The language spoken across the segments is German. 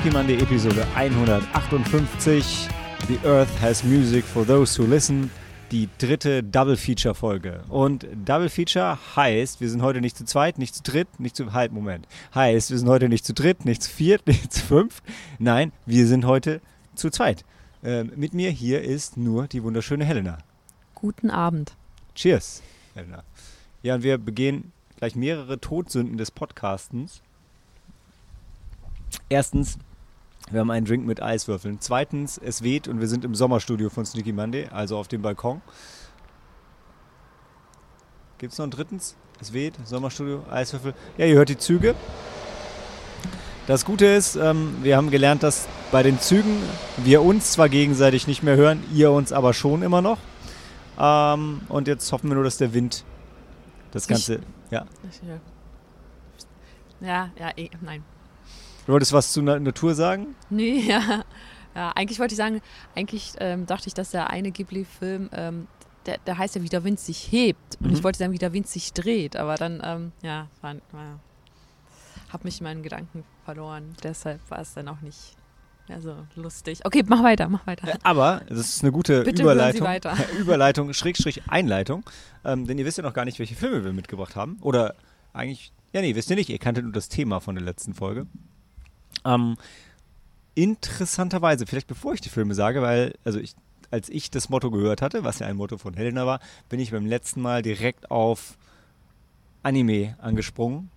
Sneaky Monday Episode 158. The Earth has music for those who listen. Die dritte Double Feature Folge. Und Double Feature heißt, wir sind heute nicht zu zweit, nicht zu dritt, nicht zu. Halt, Moment. Heißt, wir sind heute nicht zu dritt, nicht zu viert, nicht zu fünft. Nein, wir sind heute zu zweit. Ähm, mit mir hier ist nur die wunderschöne Helena. Guten Abend. Cheers, Helena. Ja, und wir begehen gleich mehrere Todsünden des Podcastens. Erstens, wir haben einen Drink mit Eiswürfeln. Zweitens, es weht und wir sind im Sommerstudio von Sneaky Monday, also auf dem Balkon. Gibt es noch ein drittens? Es weht, Sommerstudio, Eiswürfel. Ja, ihr hört die Züge. Das Gute ist, ähm, wir haben gelernt, dass bei den Zügen wir uns zwar gegenseitig nicht mehr hören, ihr uns aber schon immer noch. Ähm, und jetzt hoffen wir nur, dass der Wind das Ganze. Ja. Ja, ja, eh, nein. Du wolltest was zu Na Natur sagen? Nee, ja. ja eigentlich wollte ich sagen, eigentlich ähm, dachte ich, dass der eine Ghibli-Film, ähm, der, der heißt ja, wie der Wind sich hebt. Und Mhm. ich wollte sagen, wie der Wind sich dreht. Aber dann, ähm, ja, war, war, hab mich in meinen Gedanken verloren. Deshalb war es dann auch nicht mehr so lustig. Okay, mach weiter, mach weiter. Äh, Aber das ist eine gute Bitte Überleitung. Überleitung, Schrägstrich Einleitung. Ähm, denn ihr wisst ja noch gar nicht, welche Filme wir mitgebracht haben. Oder eigentlich, ja, nee, wisst ihr nicht. Ihr kanntet nur das Thema von der letzten Folge. Ähm, interessanterweise, vielleicht bevor ich die Filme sage, weil, also ich, als ich das Motto gehört hatte, was ja ein Motto von Helena war, bin ich beim letzten Mal direkt auf Anime angesprungen.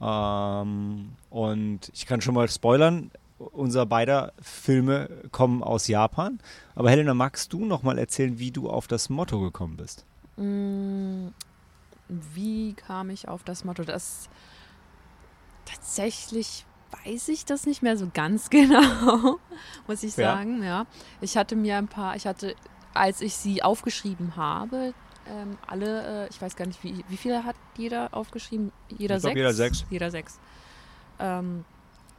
Ähm, und ich kann schon mal spoilern, unser beider Filme kommen aus Japan. Aber Helena, magst du noch mal erzählen, wie du auf das Motto gekommen bist? Mm, Wie kam ich auf das Motto? Das tatsächlich weiß ich das nicht mehr so ganz genau, muss ich Ja. sagen. Ja, ich hatte mir ein paar, ich hatte, als ich sie aufgeschrieben habe, ähm, alle, äh, ich weiß gar nicht, wie, wie viele hat jeder aufgeschrieben? Jeder Ich sechs? jeder sechs. Jeder sechs. Ähm,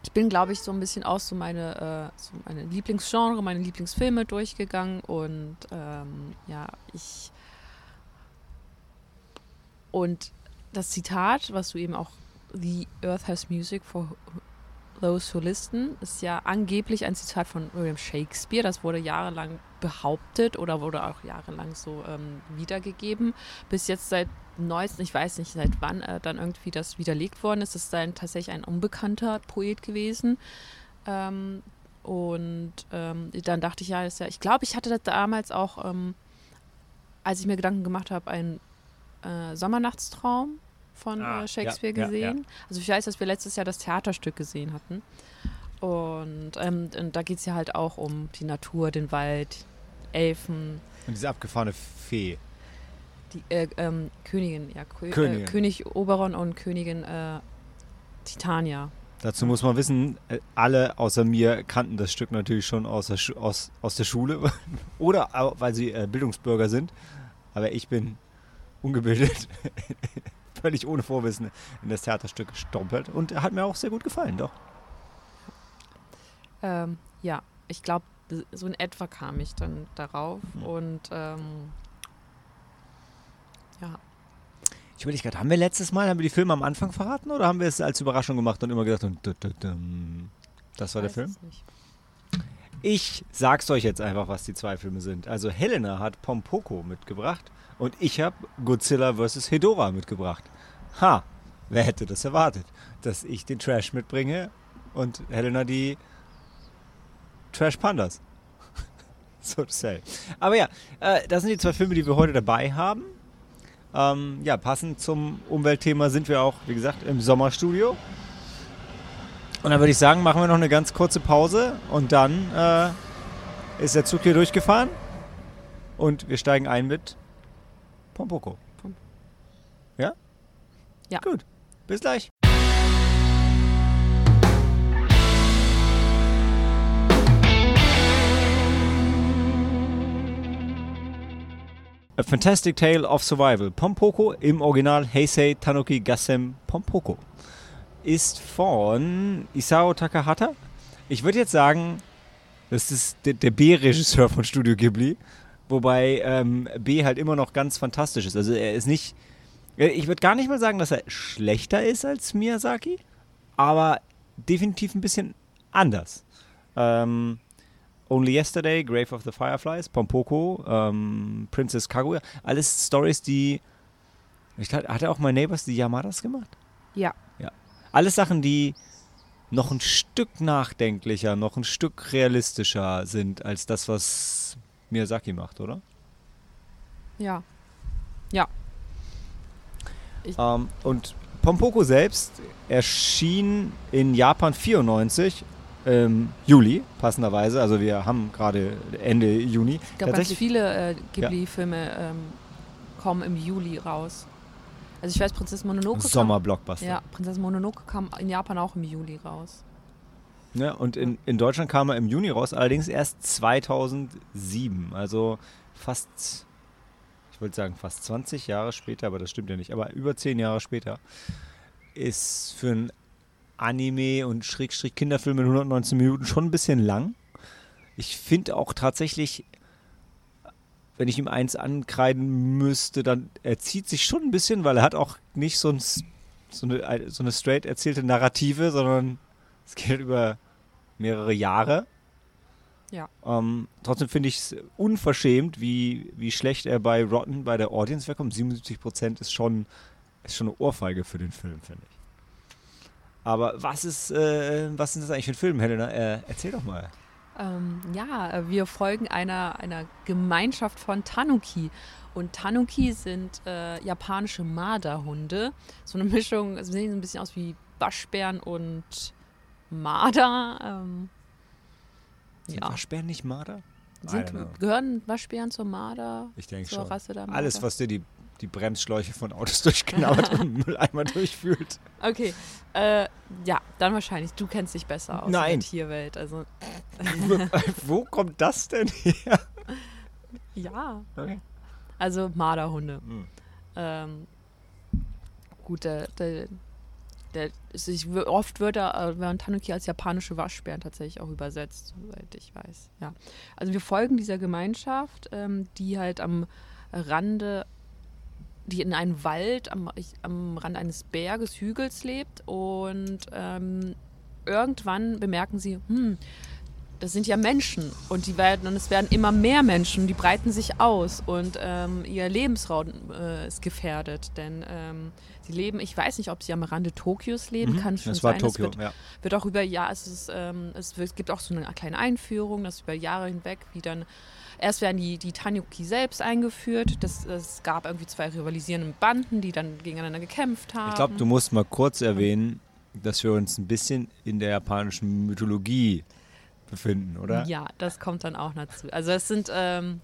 ich bin, glaube ich, so ein bisschen aus so meine, äh, so meine Lieblingsgenre, meine Lieblingsfilme durchgegangen und ähm, ja, ich und das Zitat, was du eben auch The Earth has music for those who listen, ist ja angeblich ein Zitat von William Shakespeare. Das wurde jahrelang behauptet oder wurde auch jahrelang so ähm, wiedergegeben. Bis jetzt seit neuestem, ich weiß nicht seit wann, äh, dann irgendwie das widerlegt worden ist. Das ist dann tatsächlich ein unbekannter Poet gewesen. Ähm, und ähm, dann dachte ich, ja, ja, ich glaube, ich hatte das damals auch, ähm, als ich mir Gedanken gemacht habe, ein äh, Sommernachtstraum von Ah, äh, ja, Shakespeare ja, gesehen. Also ich weiß, dass wir letztes Jahr das Theaterstück gesehen hatten. Und, ähm, und da geht es ja halt auch um die Natur, den Wald, Elfen, Und diese abgefahrene Fee. die äh, ähm, Königin, ja, Kö Königin. Äh, König Oberon und Königin äh, Titania. Dazu muss man wissen, äh, alle außer mir kannten das Stück natürlich schon aus der, Schu aus, aus der Schule oder weil sie äh, Bildungsbürger sind. Aber ich bin ungebildet, völlig ohne Vorwissen in das Theaterstück gestompelt und hat mir auch sehr gut gefallen, doch. Ähm, ja, ich glaube, so in etwa kam ich dann darauf. Und ähm, ja, Ich überlege gerade, haben wir letztes Mal, haben wir die Filme am Anfang verraten oder haben wir es als Überraschung gemacht und immer gedacht, und das war der Film? es nicht. Ich sag's euch jetzt einfach, was die zwei Filme sind. Also Helena hat Pompoko mitgebracht und ich habe Godzilla vs. Hedorah mitgebracht. Ha, wer hätte das erwartet? Dass ich den Trash mitbringe und Helena die Trash Pandas. so to say. Aber ja, äh, das sind die zwei Filme, die wir heute dabei haben. Ähm, ja, passend zum Umweltthema sind wir auch, wie gesagt, im Sommerstudio. Und dann würde ich sagen, machen wir noch eine ganz kurze Pause und dann äh, ist der Zug hier durchgefahren und wir steigen ein mit Pompoko. Pom- Ja? Ja. Gut. Bis gleich. A Fantastic Tale of Survival. Pompoko im Original Heisei Tanuki Gassem Pompoko ist von Isao Takahata. Ich würde jetzt sagen, das ist der, der B-Regisseur von Studio Ghibli, wobei ähm, B halt immer noch ganz fantastisch ist. Also er ist nicht, äh, ich würde gar nicht mal sagen, dass er schlechter ist als Miyazaki, aber definitiv ein bisschen anders. Ähm, Only Yesterday, Grave of the Fireflies, Pompoko, ähm, Princess Kaguya, alles Stories, die. Ich, hat er auch My Neighbors die Yamadas gemacht? Ja. Ja. Alles Sachen, die noch ein Stück nachdenklicher, noch ein Stück realistischer sind als das, was Miyazaki macht, oder? Ja. Ähm, und Pompoko selbst erschien in Japan 94 im Juli, passenderweise. Also wir haben gerade Ende Juni. Ich glaube, ganz viele äh, Ghibli-Filme ähm, kommen im Juli raus. Also ich weiß, Prinzessin Mononoke Sommerblockbuster. ja, Prinzessin Mononoke kam in Japan auch im Juli raus. Ne? Und in, in Deutschland kam er im Juni raus, allerdings erst 2007. Also fast, ich wollte sagen fast 20 Jahre später, aber das stimmt ja nicht. Aber über 10 Jahre später ist für ein Anime und Schrägstrich Kinderfilm in 119 Minuten schon ein bisschen lang. Ich finde auch tatsächlich, wenn ich ihm eins ankreiden müsste, dann er zieht sich schon ein bisschen, weil er hat auch nicht so, ein, so, eine, so eine straight erzählte Narrative, sondern es geht über mehrere Jahre. Ja. Ähm, trotzdem finde ich es unverschämt, wie, wie schlecht er bei Rotten bei der Audience wegkommt. 77 Prozent ist schon, ist schon eine Ohrfeige für den Film, finde ich. Aber was ist, äh, was ist das eigentlich für ein Film, Helena? Äh, erzähl doch mal. Ähm, ja, wir folgen einer, einer Gemeinschaft von Tanuki. Und Tanuki sind äh, japanische Marderhunde. So eine Mischung, also sehen so ein bisschen aus wie Waschbären und Marder. Ähm, Sind ja. Waschbären nicht Marder? Sind, gehören Waschbären zur Marder? Ich denke schon. Rasse der Marder? Alles, was dir die, die Bremsschläuche von Autos durchknabbert und Mülleimer durchfühlt. Okay, äh, ja, dann wahrscheinlich. Du kennst dich besser aus Nein. in der Tierwelt. Also, Wo kommt das denn her? ja. Okay. Also Marderhunde. Hm. Ähm, gut, der, der, der ich, oft wird er, äh, werden Tanuki als japanische Waschbären tatsächlich auch übersetzt, soweit ich weiß. Ja. Also wir folgen dieser Gemeinschaft, ähm, die halt am Rande, die in einem Wald am, am Rand eines Berges, Hügels lebt und ähm, irgendwann bemerken sie, hm, das sind ja Menschen und die werden und es werden immer mehr Menschen, die breiten sich aus und ähm, ihr Lebensraum äh, ist gefährdet, denn ähm, sie leben, ich weiß nicht, ob sie am Rande Tokios leben, kann schon Mhm. Das war sein. Tokio, Es wird, ja. wird auch über ja, es ist, ähm, es wird, gibt auch so eine kleine Einführung, dass über Jahre hinweg, wie dann erst werden die, die Tanuki selbst eingeführt. Das, es gab irgendwie zwei rivalisierende Banden, die dann gegeneinander gekämpft haben. Ich glaube, du musst mal kurz erwähnen, dass wir uns ein bisschen in der japanischen Mythologie befinden, oder? Ja, das kommt dann auch dazu. Also es sind, ähm,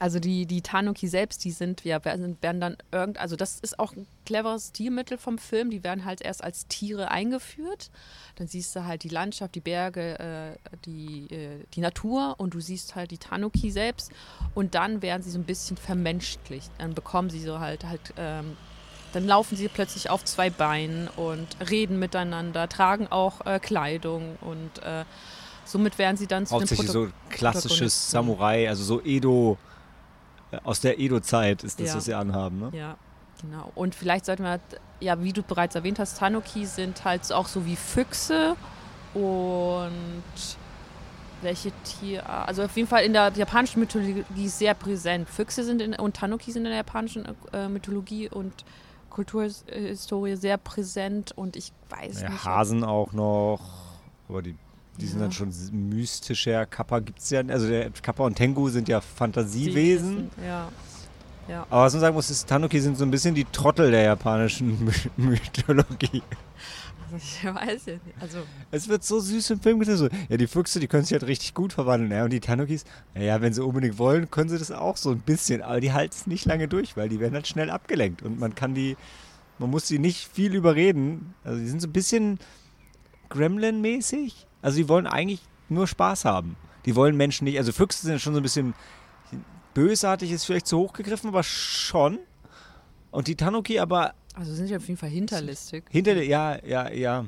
also die, die Tanuki selbst, die sind, ja, werden, dann irgend, also das ist auch ein cleveres Stilmittel vom Film, die werden halt erst als Tiere eingeführt. Dann siehst du halt die Landschaft, die Berge, äh, die, äh, die Natur und du siehst halt die Tanuki selbst und dann werden sie so ein bisschen vermenschlicht. Dann bekommen sie so halt halt ähm, dann laufen sie plötzlich auf zwei Beinen und reden miteinander, tragen auch äh, Kleidung und äh, somit werden sie dann zu Hauptsächlich so klassisches. Samurai, also so Edo, aus der Edo-Zeit ist das, Ja. was sie anhaben, ne? Ja, genau. Und vielleicht sollten wir, ja, wie du bereits erwähnt hast, Tanuki sind halt auch so wie Füchse und welche Tiere, also auf jeden Fall in der japanischen Mythologie sehr präsent. Füchse sind in, und Tanuki sind in der japanischen äh, Mythologie und Kulturhistorie sehr präsent und ich weiß Ja, nicht. Hasen auch noch, aber die, die sind dann schon mystischer. Kappa gibt es ja, also der Kappa und Tengu sind ja Fantasiewesen. Ja. Ja. Aber was man sagen muss, ist, Tanuki sind so ein bisschen die Trottel der japanischen My Mythologie. Also ich weiß ja nicht. Also, Es wird so süß im Film. So, ja, die Füchse, die können sich halt richtig gut verwandeln. Ja, und die Tanukis, naja, wenn sie unbedingt wollen, können sie das auch so ein bisschen. Aber die halten es nicht lange durch, weil die werden halt schnell abgelenkt. Und man kann die, man muss sie nicht viel überreden. Also die sind so ein bisschen Gremlin-mäßig. Also die wollen eigentlich nur Spaß haben. Die wollen Menschen nicht, also Füchse sind schon so ein bisschen bösartig, ist vielleicht zu hoch gegriffen, aber schon. Und die Tanuki aber also sind sie auf jeden Fall hinterlistig. hinter, ja, ja, ja,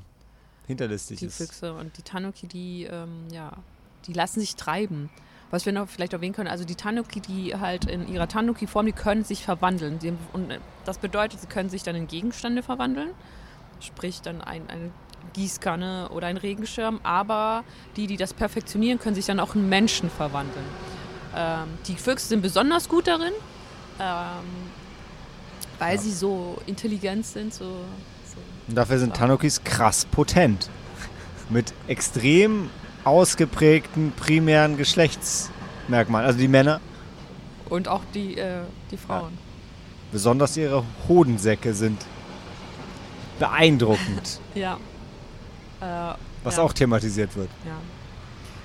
hinterlistig die ist. Füchse und die Tanuki, die, ähm, ja, die lassen sich treiben. Was wir noch vielleicht erwähnen können, also die Tanuki, die halt in ihrer Tanuki-Form, die können sich verwandeln. Und äh, das bedeutet, sie können sich dann in Gegenstände verwandeln. Sprich, dann ein, eine Gießkanne oder ein Regenschirm, aber die, die das perfektionieren, können sich dann auch in Menschen verwandeln. Ähm, die Füchse sind besonders gut darin, ähm, weil Ja. sie so intelligent sind, so, so Und dafür sind Ja. Tanukis krass potent. Mit extrem ausgeprägten primären Geschlechtsmerkmalen. Also die Männer, und auch die, äh, die Frauen. besonders ihre Hodensäcke sind beeindruckend, Ja. Äh, was ja. auch thematisiert wird. Ja.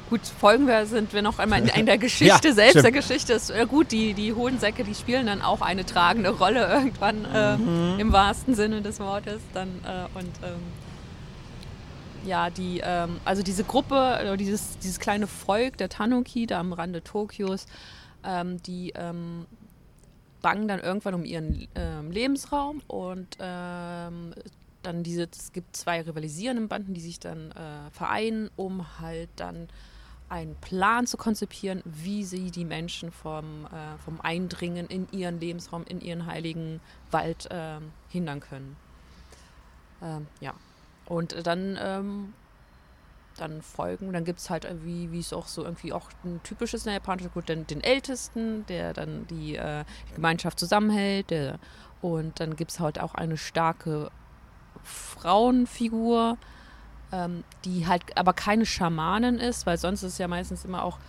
Gut, folgen wir, sind wir noch einmal in, in der Geschichte Ja, selbst. stimmt. Der Geschichte ist äh, gut, die, die Hodensäcke, die spielen dann auch eine tragende Rolle irgendwann äh, Mhm. im wahrsten Sinne des Wortes. Dann, äh, und ähm, ja, die, ähm, also diese Gruppe, oder dieses, dieses kleine Volk der Tanuki da am Rande Tokios, ähm, die ähm, bangen dann irgendwann um ihren ähm, Lebensraum und ähm, dann diese, es gibt zwei rivalisierende Banden, die sich dann äh, vereinen, um halt dann einen Plan zu konzipieren, wie sie die Menschen vom, äh, vom Eindringen in ihren Lebensraum, in ihren heiligen Wald ähm, hindern können. Ähm, ja. Und dann, ähm, dann folgen, dann gibt es halt, äh, wie wie es auch so irgendwie auch ein typisches in der japanischen Kultur, den, den Ältesten, der dann die, äh, die Gemeinschaft zusammenhält. Der, und dann gibt es halt auch eine starke Frauenfigur, ähm, die halt aber keine Schamanin ist, weil sonst ist es ja meistens immer auch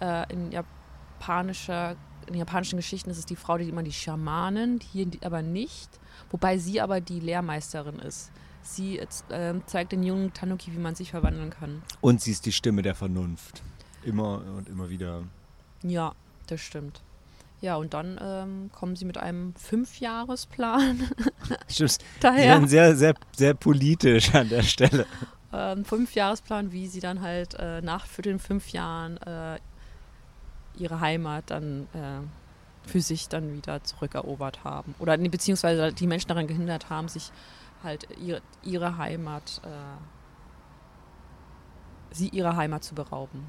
äh, in japanischer, in japanischen Geschichten ist es die Frau, die immer die Schamanin, hier aber nicht, wobei sie aber die Lehrmeisterin ist. Sie jetzt, ähm, zeigt den jungen Tanuki, wie man sich verwandeln kann. Und sie ist die Stimme der Vernunft. Immer und immer wieder. Ja, das stimmt. Ja, und dann ähm, kommen sie mit einem Fünfjahresplan Stimmt. Sie daher. sind sehr, sehr, sehr politisch an der Stelle. ähm, Fünfjahresplan, wie sie dann halt äh, nach für den fünf Jahren äh, ihre Heimat dann äh, für sich dann wieder zurückerobert haben. Oder nee, beziehungsweise die Menschen daran gehindert haben, sich halt ihre, ihre Heimat, äh, sie ihrer Heimat zu berauben.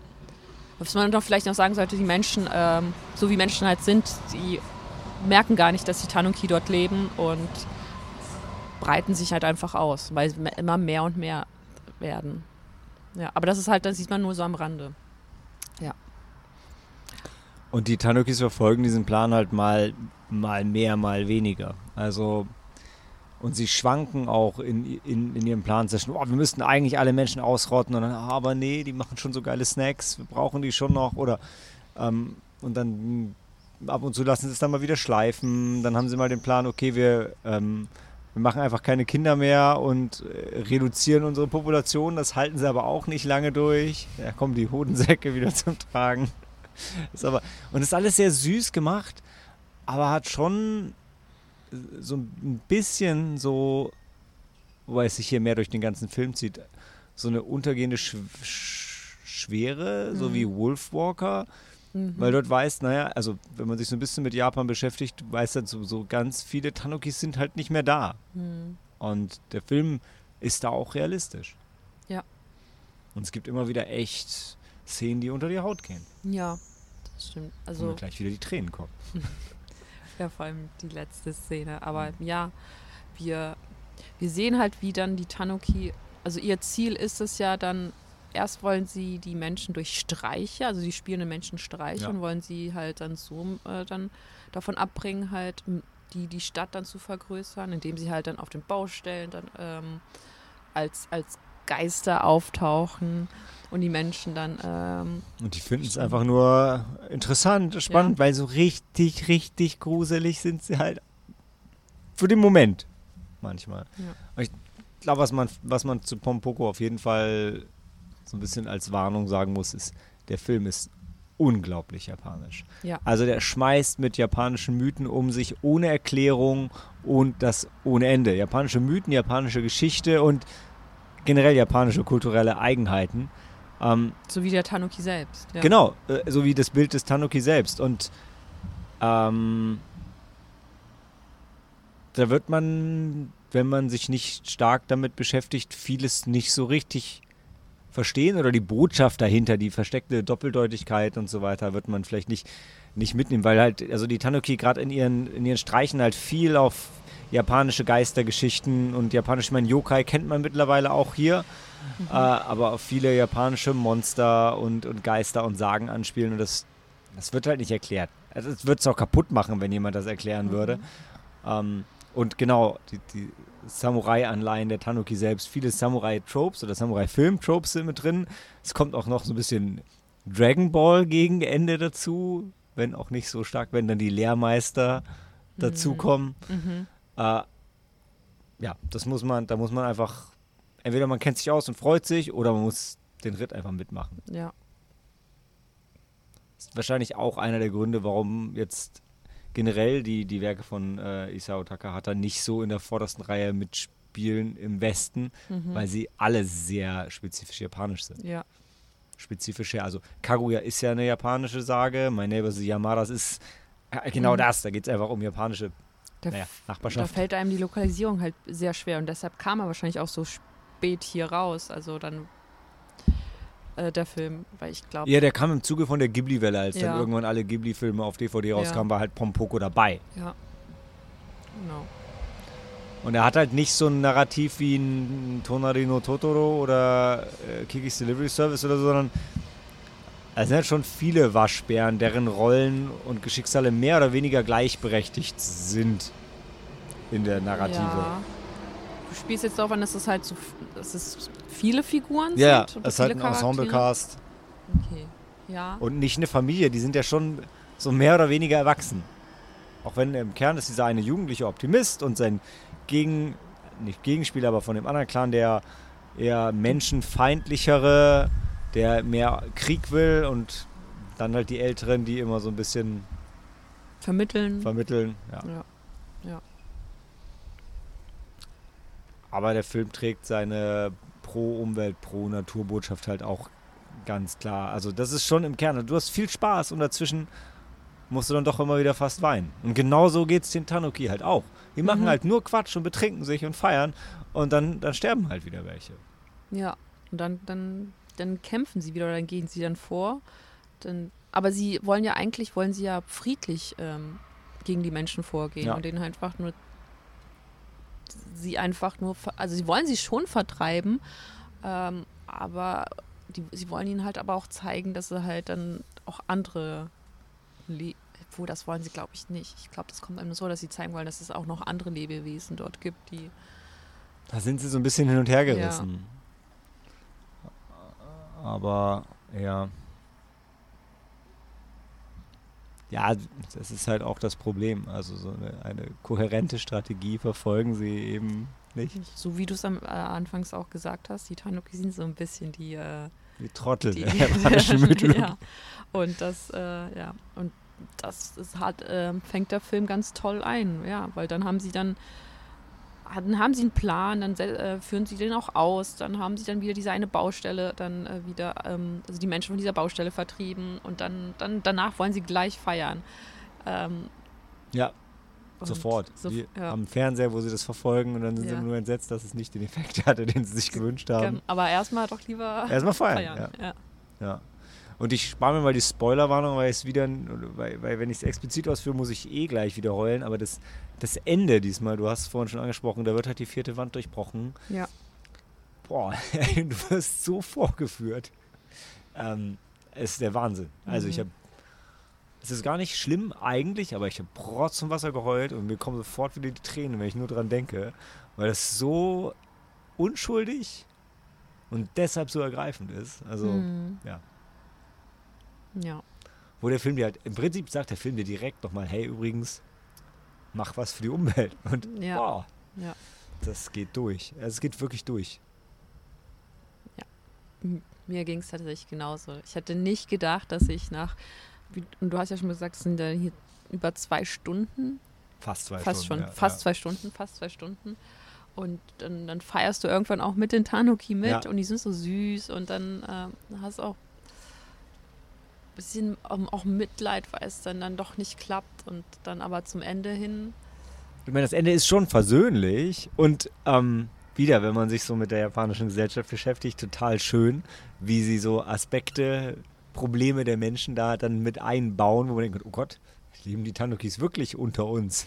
Was man doch vielleicht noch sagen sollte, die Menschen, ähm, so wie Menschen halt sind, die merken gar nicht, dass die Tanuki dort leben und breiten sich halt einfach aus, weil es me- immer mehr und mehr werden. Ja, aber das ist halt, das sieht man nur so am Rande. Und die Tanukis verfolgen diesen Plan halt mal, mal mehr, mal weniger. Also, und sie schwanken auch in, in, in ihrem Plan zwischen, oh, wir müssten eigentlich alle Menschen ausrotten und dann, ah, aber nee, die machen schon so geile Snacks, wir brauchen die schon noch. Oder, ähm, und dann mh, ab und zu lassen sie es dann mal wieder schleifen. Dann haben sie mal den Plan, okay, wir, ähm, wir machen einfach keine Kinder mehr und äh, reduzieren unsere Population. Das halten sie aber auch nicht lange durch. Da kommen die Hodensäcke wieder zum Tragen. Ist aber, und ist alles sehr süß gemacht, aber hat schon so ein bisschen so, wobei es sich hier mehr durch den ganzen Film zieht, so eine untergehende Sch Sch Schwere, so Mhm. wie Wolfwalker, Mhm. weil dort weiß, naja, also wenn man sich so ein bisschen mit Japan beschäftigt, weiß dann so, so ganz viele Tanukis sind halt nicht mehr da. Mhm. Und der Film ist da auch realistisch. Ja. Und es gibt immer wieder echt Szenen, die unter die Haut gehen. Ja, das stimmt. wo Also, mir gleich wieder die Tränen kommen. ja, vor allem die letzte Szene. Aber ja, wir, wir sehen halt, wie dann die Tanuki, also ihr Ziel ist es ja dann, erst wollen sie die Menschen durch Streiche, also die spielenden Menschen Streiche Ja. und wollen sie halt dann so äh, dann davon abbringen, halt die, die Stadt dann zu vergrößern, indem sie halt dann auf den Baustellen dann ähm, als, als Geister auftauchen und die Menschen dann ähm, Und die finden es einfach nur interessant, spannend, weil so richtig, richtig gruselig sind sie halt für den Moment manchmal. Ja. Ich glaube, was man, was man zu Pompoko auf jeden Fall so ein bisschen als Warnung sagen muss, ist, der Film ist unglaublich japanisch. Ja. Also der schmeißt mit japanischen Mythen um sich ohne Erklärung und das ohne Ende. Japanische Mythen, japanische Geschichte und generell japanische kulturelle Eigenheiten. Ähm, so wie der Tanuki selbst. Ja. Genau, äh, so wie das Bild des Tanuki selbst. Und ähm, da wird man, wenn man sich nicht stark damit beschäftigt, vieles nicht so richtig verstehen oder die Botschaft dahinter, die versteckte Doppeldeutigkeit und so weiter, wird man vielleicht nicht, nicht mitnehmen, weil halt, also die Tanuki gerade in ihren, in ihren Streichen halt viel auf japanische Geistergeschichten und japanische, ich meine, Yokai kennt man mittlerweile auch hier, Mhm. äh, aber auf viele japanische Monster und, und Geister und Sagen anspielen und das, das wird halt nicht erklärt. Also es wird es auch kaputt machen, wenn jemand das erklären würde. Ähm, und genau, die, die Samurai-Anleihen der Tanuki selbst, viele Samurai-Tropes oder Samurai-Film-Tropes sind mit drin. Es kommt auch noch so ein bisschen Dragon Ball gegen Ende dazu, wenn auch nicht so stark, wenn dann die Lehrmeister dazukommen. Mhm. Äh, ja, das muss man, da muss man einfach, entweder man kennt sich aus und freut sich oder man muss den Ritt einfach mitmachen. Ja. Das ist wahrscheinlich auch einer der Gründe, warum jetzt generell die, die Werke von äh, Isao Takahata nicht so in der vordersten Reihe mitspielen im Westen, Mhm. weil sie alle sehr spezifisch japanisch sind. Ja. Spezifische, also Kaguya ist ja eine japanische Sage, My Neighbor the Yamadas ist äh, genau Mhm. das, da geht es einfach um japanische Da, naja, f- da Nachbarschaft. fällt einem die Lokalisierung halt sehr schwer und deshalb kam er wahrscheinlich auch so spät hier raus. Also dann äh, der Film, weil ich glaube, Ja, der kam im Zuge von der Ghibli-Welle, als Ja. dann irgendwann alle Ghibli-Filme auf DVD Ja. rauskamen, war halt Pompoko dabei. ja. Genau. Und er hat halt nicht so ein Narrativ wie ein Tonari no Totoro oder äh, Kikis Delivery Service oder so, sondern es sind halt schon viele Waschbären, deren Rollen und Geschicksale mehr oder weniger gleichberechtigt sind in der Narrative. Ja. Du spielst jetzt darauf an, dass es halt so, dass es viele Figuren Ja, sind. und es ist halt ein? Ensemble-Cast Okay. Ja. und nicht eine Familie, die sind ja schon so mehr oder weniger erwachsen. Auch wenn im Kern ist dieser eine jugendliche Optimist und sein Gegen, nicht Gegenspieler, aber von dem anderen Clan, der eher menschenfeindlichere, der mehr Krieg will und dann halt die Älteren, die immer so ein bisschen Vermitteln. vermitteln. Ja. ja. Aber der Film trägt seine Pro-Umwelt, Pro-Naturbotschaft halt auch ganz klar. Also das ist schon im Kern. Du hast viel Spaß und dazwischen musst du dann doch immer wieder fast weinen. Und genauso geht es den Tanuki halt auch. Die machen Mhm. halt nur Quatsch und betrinken sich und feiern und dann, dann sterben halt wieder welche. Ja. Und dann, dann, dann kämpfen sie wieder oder dann gehen sie dann vor. Dann, aber sie wollen ja eigentlich, wollen sie ja friedlich ähm, gegen die Menschen vorgehen Ja. und denen einfach nur sie einfach nur, also sie wollen sie schon vertreiben, ähm, aber die, sie wollen ihnen halt aber auch zeigen, dass sie halt dann auch andere, Le wo das wollen sie glaube ich nicht. Ich glaube, das kommt einem so, dass sie zeigen wollen, dass es auch noch andere Lebewesen dort gibt, die Da sind sie so ein bisschen hin und her gerissen. Aber ja. Ja, das ist halt auch das Problem. Also so eine, eine kohärente Strategie verfolgen sie eben nicht. So wie du es am äh, Anfangs auch gesagt hast, die Tanuki sind so ein bisschen die, äh, Die Trottel die der japanischen Mythologie. ja. Und das, äh, ja, und das ist halt, ähm, fängt der Film ganz toll ein, ja, weil dann haben sie dann, dann haben sie einen Plan, dann äh, führen sie den auch aus, dann haben sie dann wieder diese eine Baustelle, dann äh, wieder, ähm, also die Menschen von dieser Baustelle vertrieben und dann, dann danach wollen sie gleich feiern. Ähm, Ja, sofort. So, die ja. am Fernseher, wo sie das verfolgen und dann sind Ja. sie nur entsetzt, dass es nicht den Effekt hatte, den sie sich gewünscht haben. Aber erstmal doch lieber Erstmal feiern. feiern. Ja. Ja. Und ich spare mir mal die Spoilerwarnung, weil es wieder, weil, weil wenn ich es explizit ausführe, muss ich eh gleich wieder heulen. Aber das, das Ende diesmal, du hast es vorhin schon angesprochen, da wird halt die vierte Wand durchbrochen. Ja. Boah, du wirst so vorgeführt. Ähm, es ist der Wahnsinn. Also ich Mhm. habe, es ist gar nicht schlimm eigentlich, aber ich habe Rotz zum Wasser geheult und mir kommen sofort wieder die Tränen, wenn ich nur dran denke, weil das so unschuldig und deshalb so ergreifend ist. Also Mhm. ja. Ja. wo der Film dir halt, im Prinzip sagt der Film dir direkt nochmal, hey übrigens, mach was für die Umwelt. Und Ja. boah, Ja. das geht durch. Also es geht wirklich durch. M- Mir ging es tatsächlich genauso. Ich hätte nicht gedacht, dass ich nach, wie, und du hast ja schon gesagt, es sind ja hier über zwei Stunden, Fast zwei fast Stunden. schon, ja, fast ja. zwei Stunden, fast zwei Stunden. Und dann, dann feierst du irgendwann auch mit den Tanuki mit Ja. und die sind so süß und dann äh, hast du auch bisschen ähm, auch Mitleid, weil es dann, dann doch nicht klappt und dann aber zum Ende hin, Ich meine, das Ende ist schon versöhnlich und ähm, wieder, wenn man sich so mit der japanischen Gesellschaft beschäftigt, total schön, wie sie so Aspekte, Probleme der Menschen da dann mit einbauen, wo man denkt, oh Gott, leben die Tanukis wirklich unter uns?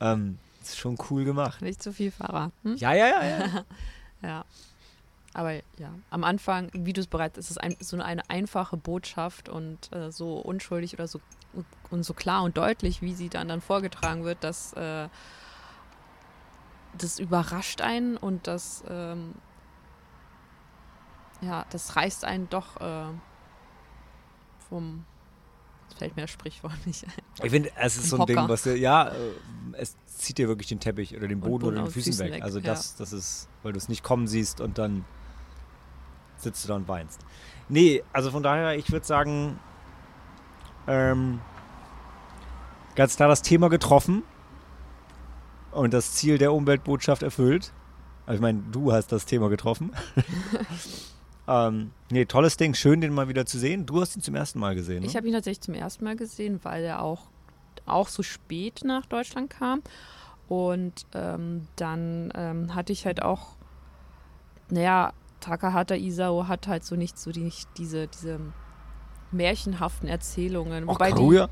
Ähm, ist schon cool gemacht. Nicht zu viel verraten. Ja, ja, ja, ja. Ja. Aber ja, am Anfang, wie du es bereits, ist es ein, so eine einfache Botschaft und äh, so unschuldig oder so und so klar und deutlich, wie sie dann dann vorgetragen wird, dass äh, das überrascht einen und das ähm, ja, das reißt einen doch äh, vom fällt mir das Sprichwort nicht ein. Ich finde, es ist so ein Ding, was dir, ja, äh, es zieht dir wirklich den Teppich oder den Boden, Boden oder den Füßen, Füßen weg. weg, Also ja. das, das ist, weil du es nicht kommen siehst und dann sitzt du da und weinst. Nee, also von daher, ich würde sagen, ähm, ganz klar das Thema getroffen und das Ziel der Umweltbotschaft erfüllt. Also ich meine, du hast das Thema getroffen. ähm, nee, tolles Ding, schön den mal wieder zu sehen. Du hast ihn zum ersten Mal gesehen, ne? Ich habe ihn tatsächlich zum ersten Mal gesehen, weil er auch, auch so spät nach Deutschland kam. Und ähm, dann ähm, hatte ich halt auch, naja, Takahata Isao hat halt so nicht so die, nicht diese, diese märchenhaften Erzählungen. Wobei die Kaguya?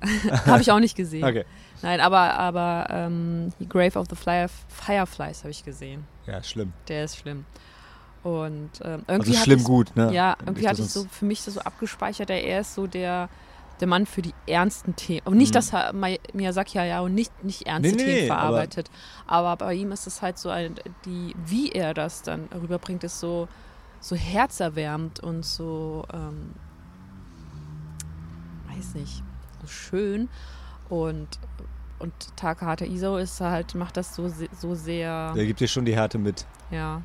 habe ich auch nicht gesehen. Okay. Nein, aber, aber ähm, Grave of the Flyer, Fireflies habe ich gesehen. Ja, schlimm. Der ist schlimm. Und ähm, Also irgendwie hatte schlimm ich- gut, ne? Ja, irgendwie hatte ich so für mich so abgespeichert, er ist so der, der Mann für die ernsten Themen. Aber nicht, Mhm. dass er- Mi- Miyazaki ja auch nicht, nicht ernste Nee, Themen nee, aber- verarbeitet. Aber, bei ihm ist es halt so ein, die, wie er das dann rüberbringt, ist so, so herzerwärmend und so, ähm, weiß nicht, so schön. Und, und Takahata Isao ist halt, macht das so, so sehr, Der gibt dir schon die Härte mit. ja.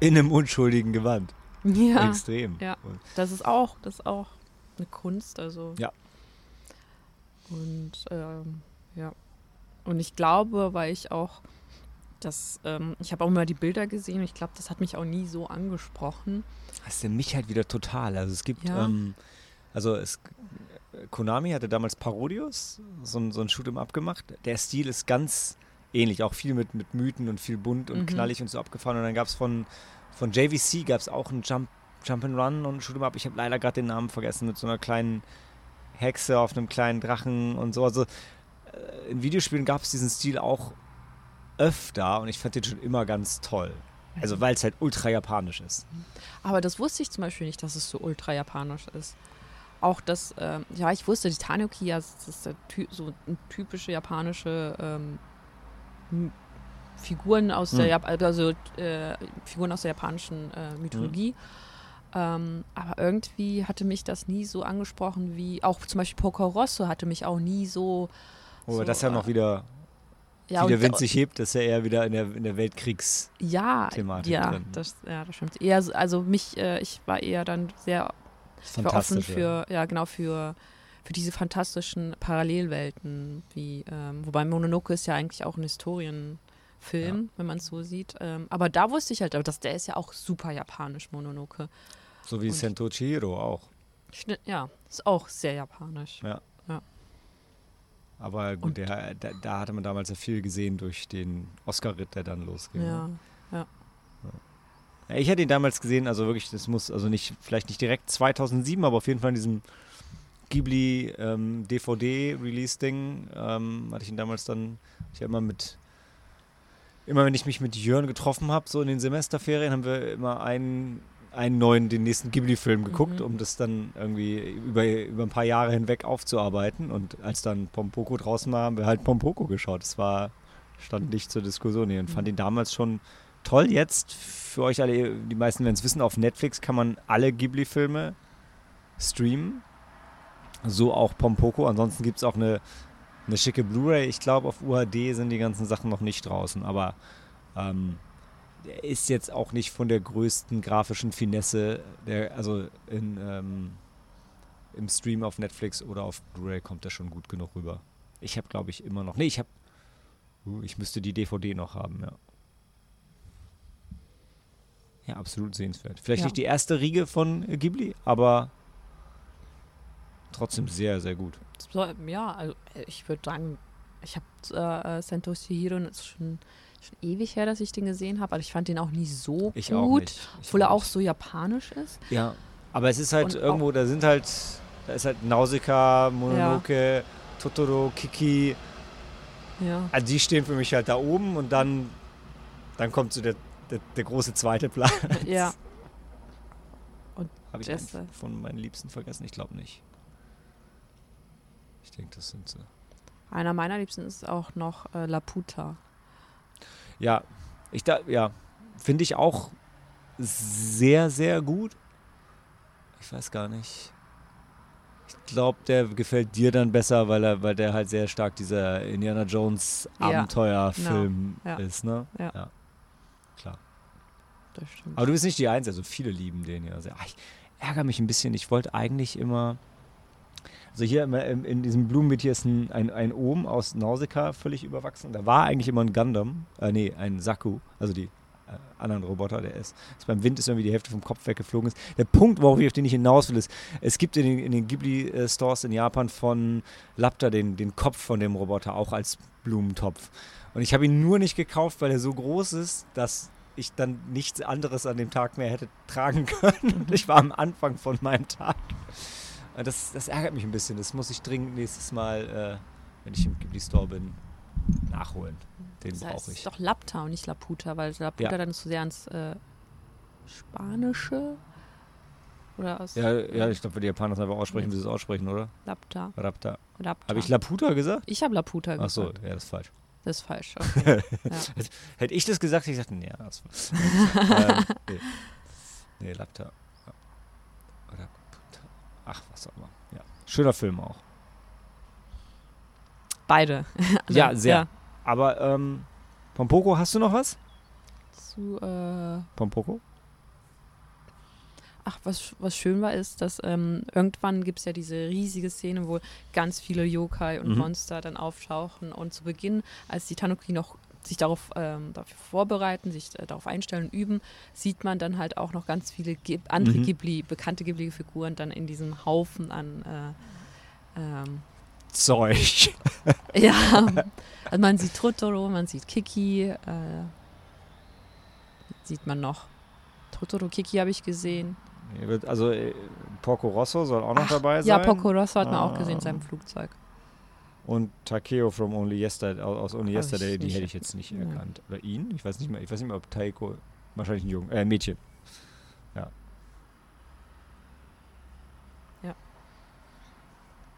In einem unschuldigen Gewand. Ja. Extrem. Ja. Und Das ist auch, das ist auch eine Kunst, also. Ja. Und ähm, ja. Und ich glaube, weil ich auch das, ähm, ich habe auch mal die Bilder gesehen und ich glaube, das hat mich auch nie so angesprochen. Das ist mich halt wieder total. Also es gibt, Ja. ähm, also es, Konami hatte damals Parodius, so, ein- so ein Shoot'em Up gemacht. Der Stil ist ganz ähnlich, auch viel mit, mit Mythen und viel bunt und Mhm. knallig und so abgefahren. Und dann gab es von, von JVC gab es auch einen Jump, Jump and Run und Shoot'em Up. Ich habe leider gerade den Namen vergessen, mit so einer kleinen Hexe auf einem kleinen Drachen und so. Also äh, in Videospielen gab es diesen Stil auch öfter und ich fand den schon immer ganz toll. Also weil es halt ultra japanisch ist. Aber das wusste ich zum Beispiel nicht, dass es so ultra japanisch ist. Auch das, ähm, ja, ich wusste, die Tanuki, ja, das ist so eine typische japanische ähm, Figuren aus der Mhm. Jap also äh, Figuren aus der japanischen äh, Mythologie. Ähm, aber irgendwie hatte mich das nie so angesprochen wie auch zum Beispiel Poco Rosso hatte mich auch nie so. Wo so, das ja noch äh, wieder, ja, wie der Wind sich hebt, ist ja eher wieder in der, in der Weltkriegs... ja, ja, drin. das, ja, das stimmt. Eher, so- also mich, äh, ich war eher dann sehr offen für, ja genau, für, für diese fantastischen Parallelwelten, wie, ähm, wobei Mononoke ist ja eigentlich auch ein Historienfilm, wenn man es so sieht. Ähm, aber da wusste ich halt, aber das, der ist ja auch super japanisch, Mononoke. So wie Sento Chihiro auch. Schnitt, ja, ist auch sehr japanisch. Ja. Ja. Aber gut, der, da, da hatte man damals ja viel gesehen durch den Oscar-Ritt, der dann losging. Ja. ne? Ja, Ich hatte ihn damals gesehen, also wirklich, das muss, also nicht, vielleicht nicht direkt 2007, aber auf jeden Fall in diesem Ghibli ähm, DVD-Release-Ding ähm, hatte ich ihn damals dann, ich hab immer mit, immer wenn ich mich mit Jörn getroffen habe, so in den Semesterferien, haben wir immer einen, einen neuen, den nächsten Ghibli-Film geguckt, Mhm. um das dann irgendwie über, über ein paar Jahre hinweg aufzuarbeiten. Und als dann Pompoko draußen war, haben wir halt Pompoko geschaut. Das war, stand nicht zur Diskussion hier und fand Mhm. ihn damals schon toll. Jetzt für euch alle, die meisten werden es wissen, auf Netflix kann man alle Ghibli-Filme streamen. So auch Pompoko. Ansonsten gibt es auch eine, eine schicke Blu-ray. Ich glaube, auf UHD sind die ganzen Sachen noch nicht draußen. Aber ähm, der ist jetzt auch nicht von der größten grafischen Finesse. Der, also in, ähm, im Stream auf Netflix oder auf Blu-ray kommt der schon gut genug rüber. Ich habe, glaube ich, immer noch. Nee, ich habe. Uh, ich müsste die DVD noch haben, ja. Ja, absolut sehenswert. Vielleicht Ja. nicht die erste Riege von Ghibli, aber trotzdem sehr, sehr gut. Ja, also äh, ich würde sagen, ich habe äh, Sento Chihiro, schon, schon ewig her, dass ich den gesehen habe, aber ich fand den auch nie so Ich gut, auch nicht. Ich obwohl er auch nicht. so japanisch ist. Ja, aber es ist halt Und irgendwo, da sind halt, da ist halt Nausicaa, Mononoke, Totoro, Kiki, Ja. Also die stehen für mich halt da oben und dann, dann kommt so der, der, der große zweite Platz. Ja. Habe ich von meinen Liebsten vergessen? Ich glaube nicht. Ich denke, das sind sie. Einer meiner Liebsten ist auch noch äh, Laputa. Ja, ich da, ja, finde ich auch sehr, sehr gut. Ich weiß gar nicht. Ich glaube, der gefällt dir dann besser, weil er, weil der halt sehr stark dieser Indiana Jones Ja, Abenteuerfilm genau, ja. ist, ne? Ja. Klar. Das stimmt. Aber du bist nicht die Einzige, also viele lieben den ja sehr. Ah, Ich ärgere mich ein bisschen. Ich wollte eigentlich immer. Also hier in, in diesem Blumenbeet hier ist ein, ein, ein Ohm aus Nausicaa völlig überwachsen. Da war eigentlich immer ein Gundam, äh, nee, ein Saku, also die äh, anderen Roboter, der ist, ist beim Wind ist irgendwie die Hälfte vom Kopf weggeflogen ist. Der Punkt, worauf ich auf den ich hinaus will, ist, es gibt in den, in den Ghibli-Stores in Japan von Lapta den, den Kopf von dem Roboter auch als Blumentopf. Und ich habe ihn nur nicht gekauft, weil er so groß ist, dass ich dann nichts anderes an dem Tag mehr hätte tragen können. Und ich war am Anfang von meinem Tag. Und Das, das ärgert mich ein bisschen. Das muss ich dringend nächstes Mal, äh, wenn ich im Ghibli-Store bin, nachholen. Den das brauche heißt, ich. ist doch Lapta und nicht Laputa, weil Laputa Ja. dann zu sehr ans äh, Spanische oder aus Ja, ja ich glaube, wenn die Japaner es einfach aussprechen, wie sie es aussprechen, oder? Lapta. Rapta. Lapta. Habe ich Laputa gesagt? Ich habe Laputa Ach so, gesagt. ja, das ist falsch. Das ist falsch. Okay. ja. Hätte ich das gesagt, hätte ich gesagt, nee, das ist ähm, nee. nee, Lapta. Ach, was auch immer. Ja. Schöner Film auch. Beide. Ja, sehr. Ja. Aber, ähm, Pompoko, hast du noch was? Zu, äh, Pompoko? ach, was, was schön war, ist, dass ähm, irgendwann gibt es ja diese riesige Szene, wo ganz viele Yokai und Mhm. Monster dann auftauchen. Und zu Beginn, als die Tanuki noch sich darauf ähm, dafür vorbereiten, sich äh, darauf einstellen und üben, sieht man dann halt auch noch ganz viele Gib andere Mhm. Ghibli, bekannte Ghibli-Figuren dann in diesem Haufen an äh, ähm, Zeug. Ja, also man sieht Totoro, man sieht Kiki, äh, sieht man noch. Totoro, Kiki habe ich gesehen. Also, äh, Porco Rosso soll auch noch Ach, dabei sein. Ja, Poco Rosso hat man auch gesehen in seinem Flugzeug. Und Takeo from Only Yesterday, aus Only Hab ich Yesterday, die hätte ich jetzt nicht Ja. erkannt. Oder ihn? Ich weiß nicht mehr. Ich weiß nicht mehr, ob Taiko, wahrscheinlich ein Junge, äh, Mädchen. Ja. Ja.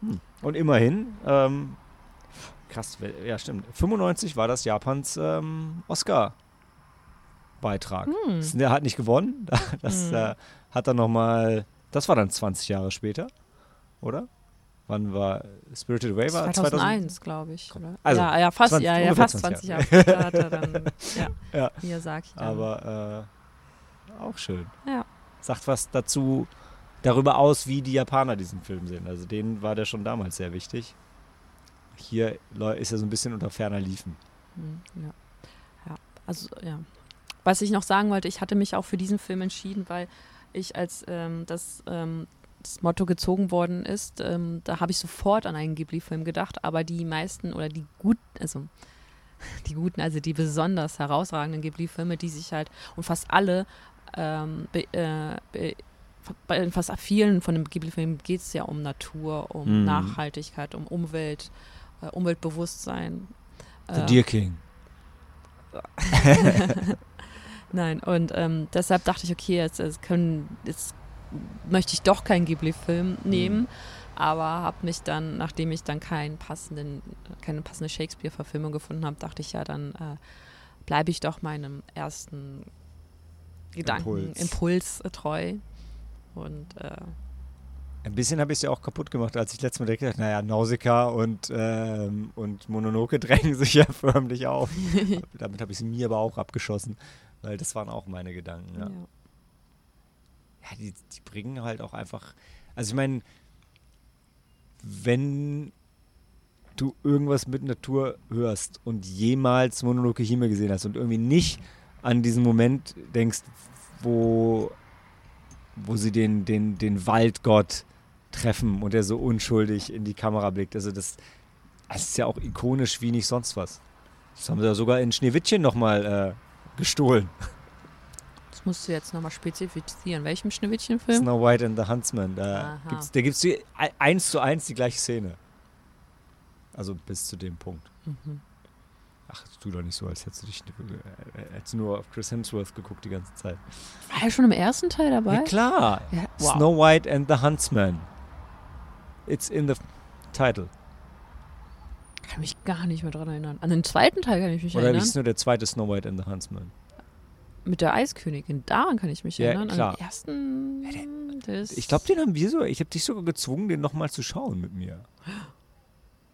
Hm. Und immerhin, ähm, krass, ja stimmt, 95 war das Japans ähm, Oscar-Beitrag. Hm. Das- Der hat nicht gewonnen. Das Hm. äh, hat dann nochmal, das war dann 20 Jahre später, oder? Wann war Spirited Away? War 2001, glaube ich. Oder? Also, ja, ja, fast, 20 ja, ja, fast 20 20 Jahre später hat er dann ja, Ja. Miyazaki. Dann. Aber äh, auch schön. Ja. Sagt was dazu darüber aus, wie die Japaner diesen Film sehen. Also denen war der schon damals sehr wichtig. Hier ist er so ein bisschen unter ferner Liefen. Hm, Ja. ja, also ja. Was ich noch sagen wollte, ich hatte mich auch für diesen Film entschieden, weil ich als ähm, das, ähm, das Motto gezogen worden ist, ähm, da habe ich sofort an einen Ghibli-Film gedacht, aber die meisten oder die guten, also die guten, also die besonders herausragenden Ghibli-Filme, die sich halt und fast alle ähm, be, äh, be, bei fast vielen von den Ghibli-Filmen geht es ja um Natur, um Mhm. Nachhaltigkeit, um Umwelt, äh, Umweltbewusstsein. The äh, Deer King. Nein, und ähm, deshalb dachte ich, okay, jetzt, jetzt, können, jetzt möchte ich doch keinen Ghibli-Film nehmen, aber habe mich dann, nachdem ich dann keinen passenden, keine passende Shakespeare-Verfilmung gefunden habe, dachte ich ja, dann äh, bleibe ich doch meinem ersten Gedanken, Impuls. Impuls, äh, treu. Und äh, Ein bisschen habe ich es ja auch kaputt gemacht, als ich letztes Mal gedacht habe, naja, Nausicaa und, ähm, und Mononoke drängen sich ja förmlich auf. Damit habe ich es mir aber auch abgeschossen, weil das waren auch meine Gedanken. Ja. ja. Ja, die, die bringen halt auch einfach. Also ich meine, wenn du irgendwas mit Natur hörst und jemals Mononoke Hime gesehen hast und irgendwie nicht an diesen Moment denkst, wo, wo sie den, den, den Waldgott treffen und er so unschuldig in die Kamera blickt. Also das, das ist ja auch ikonisch wie nicht sonst was. Das haben sie ja sogar in Schneewittchen nochmal äh, gestohlen. Das musst du jetzt nochmal spezifizieren. Welchem Schneewittchen-Film? Snow White and the Huntsman. Da Aha. gibt's, da gibt es eins zu eins die gleiche Szene. Also bis zu dem Punkt. Mhm. tu doch nicht so, als hättest du dich äh, hättest du nur auf Chris Hemsworth geguckt die ganze Zeit. War er schon im ersten Teil dabei? Ja, klar. Ja, wow. Snow White and the Huntsman. It's in the title. kann mich gar nicht mehr dran erinnern. An den zweiten Teil kann ich mich Oder erinnern. ist nur der zweite Snow White and the Huntsman? Mit der Eiskönigin. Daran kann ich mich Ja, erinnern. klar. An den ersten. das- Ich glaube, den haben wir so. Ich habe dich sogar gezwungen, den nochmal zu schauen mit mir.